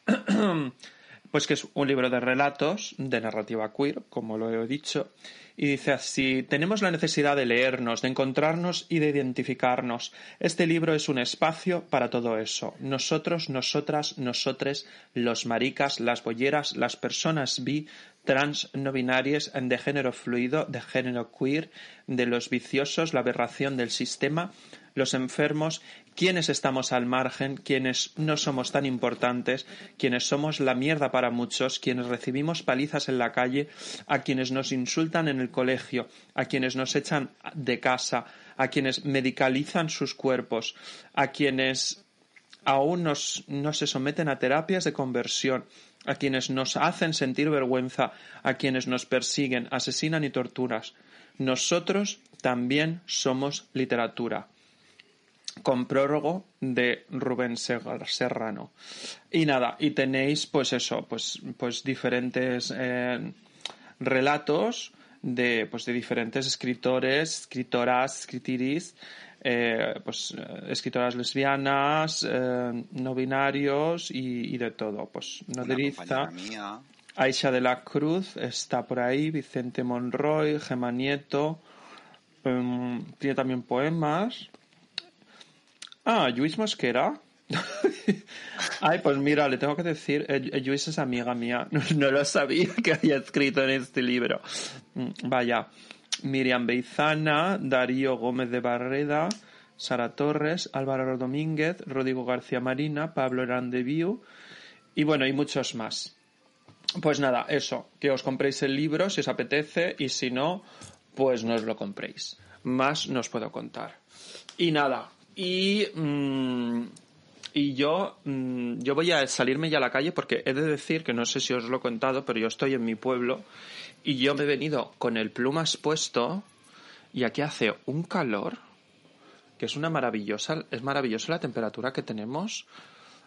pues que es un libro de relatos de narrativa queer, como lo he dicho, y dice así, tenemos la necesidad de leernos, de encontrarnos y de identificarnos. Este libro es un espacio para todo eso. Nosotros, nosotras, nosotres, los maricas, las bolleras, las personas bi, trans, no binarias, de género fluido, de género queer, de los viciosos, la aberración del sistema, los enfermos, quienes estamos al margen, quienes no somos tan importantes, quienes somos la mierda para muchos, quienes recibimos palizas en la calle, a quienes nos insultan en el colegio, a quienes nos echan de casa, a quienes medicalizan sus cuerpos, a quienes aún nos- no se someten a terapias de conversión, a quienes nos hacen sentir vergüenza, a quienes nos persiguen, asesinan y torturas. Nosotros también somos literatura. Con prólogo de Rubén Serrano. Y nada, y tenéis pues eso, pues, pues diferentes eh, relatos de, pues, de diferentes escritores, escritoras, escritiris, eh, pues escritoras lesbianas, eh, no binarios y, de todo. Pues Noderiza, Aisha de la Cruz está por ahí, Vicente Monroy, Gema Nieto, em, tiene también poemas. Ah, Luis Mosquera. Ay, pues mira, le tengo que decir, eh, Luis es amiga mía, no, lo sabía que había escrito en este libro. Mm, vaya, Miriam Beizana, Darío Gómez de Barreda, Sara Torres, Álvaro Domínguez, Rodrigo García Marina, Pablo Viu y bueno, y muchos más. Pues nada, eso, que os compréis el libro si os apetece y si no, pues no os lo compréis. Más no os puedo contar. Y nada, y, mm, y yo, mm, yo voy a salirme ya a la calle porque he de decir que no sé si os lo he contado, pero yo estoy en mi pueblo y yo me he venido con el plumas puesto y aquí hace un calor que es una maravillosa, es maravillosa la temperatura que tenemos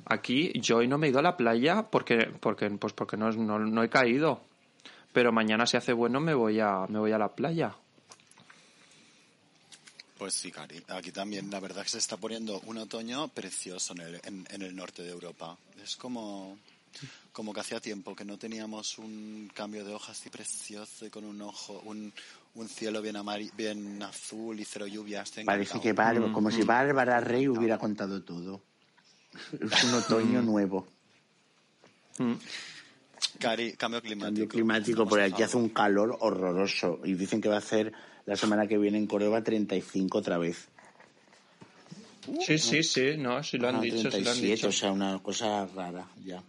aquí. Yo hoy no me he ido a la playa porque, porque, pues porque no, no, he caído. Pero mañana si hace bueno me voy a, me voy a la playa. Pues sí, Cari. Aquí también la verdad que se está poniendo un otoño precioso en el, en el norte de Europa. Es como como que hacía tiempo que no teníamos un cambio de hojas así precioso con un ojo, un, un cielo bien, bien azul y cero lluvias. Parece que Bárbara, como si mm. Bárbara Rey hubiera contado todo. Es un otoño mm. nuevo. Mm. Cari, cambio climático. Cambio climático, por aquí hace un calor horroroso y dicen que va a hacer la semana que viene en Córdoba 35 otra vez. Sí, sí, sí, no, si lo han, dicho, lo han dicho. O sea, una cosa rara, ya.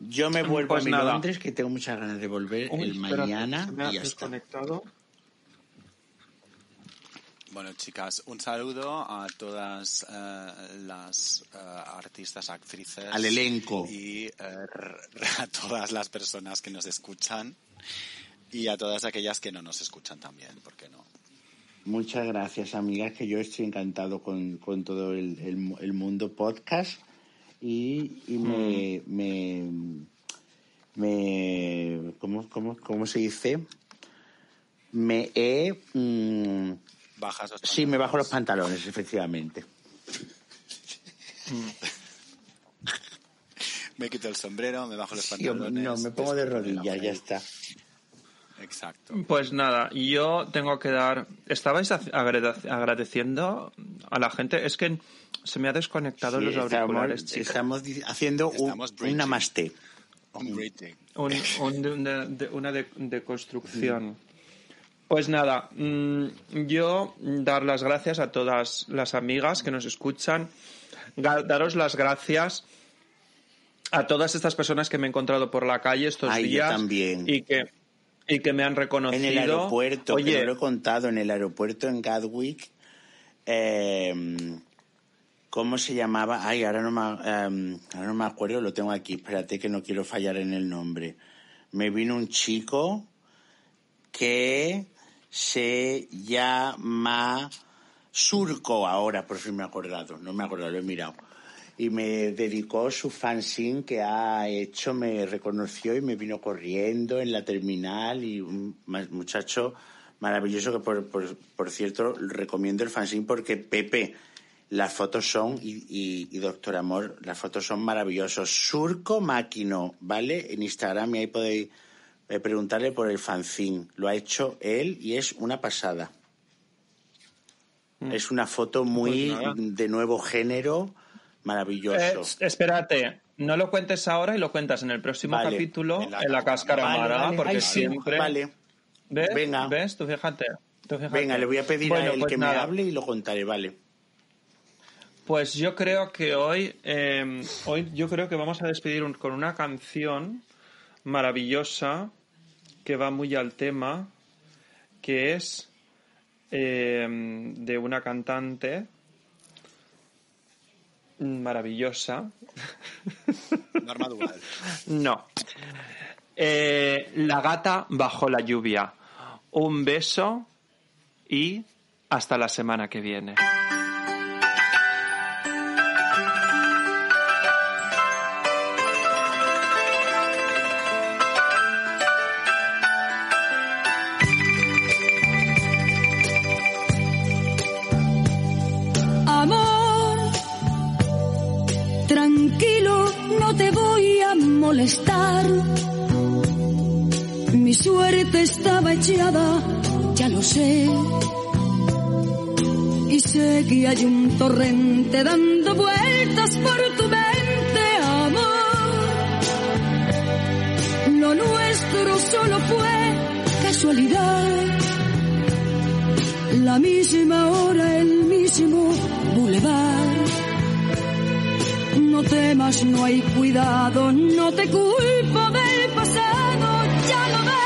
Yo me vuelvo pues a mi Londres, que tengo muchas ganas de volver el mañana y ya está. Bueno, chicas, un saludo a todas eh, las eh, artistas, actrices. Al elenco. Y eh, a todas las personas que nos escuchan. Y a todas aquellas que no nos escuchan también, ¿por qué no? Muchas gracias, amigas, que yo estoy encantado con, todo el, el mundo podcast y, y me, mm. me, me ¿cómo, cómo, cómo se dice? Me he... Mm, Bajas los sí, me bajo los pantalones, efectivamente. me quito el sombrero, me bajo los pantalones. no, me pongo de rodillas, ya está. Exacto. Pues nada, yo tengo que dar. Estabais agradeciendo a la gente. Es que se me ha desconectado los auriculares. Estamos, haciendo un, namaste. una de, construcción. Pues nada, mm, yo dar las gracias a todas las amigas que nos escuchan. Daros las gracias a todas estas personas que me he encontrado por la calle estos días. también. Y que y que me han reconocido. En el aeropuerto, Oye, que no lo he contado, en el aeropuerto en Gatwick, em, ¿cómo se llamaba? Ay, ahora no, me, em, ahora no me acuerdo, lo tengo aquí, espérate que no quiero fallar en el nombre. Me vino un chico que se llama Surco ahora, por fin me he acordado, no me he acordado, lo he mirado y me dedicó su fanzine que ha hecho, me reconoció y me vino corriendo en la terminal y un muchacho maravilloso que por, por, cierto recomiendo el fanzine porque Pepe, las fotos son, y, y, Doctor Amor, las fotos son maravillosos. Surco Máquino, ¿vale? En Instagram y ahí podéis eh, preguntarle por el fanzine. Lo ha hecho él y es una pasada. Mm. Es una foto muy pues de nuevo género Maravilloso. Eh, espérate, no lo cuentes ahora y lo cuentas en el próximo capítulo en la, cáscara porque siempre. Vale. ¿Ves? Venga. ¿Ves? Tú fíjate. Venga, le voy a pedir a él pues que me hable y lo contaré, vale. Pues yo creo que hoy, em, hoy yo creo que vamos a despedir con una canción maravillosa que va muy al tema, que es em, de una cantante maravillosa. Norma No. Eh, la gata bajo la lluvia. Un beso y hasta la semana que viene. A molestar. Mi suerte estaba echada, ya lo sé. Y sé que hay un torrente dando vueltas por tu mente, amor. Lo nuestro solo fue casualidad. La misma hora, el mismo bulevar. No temas, no hay cuidado, no te culpo del pasado, ya lo ves,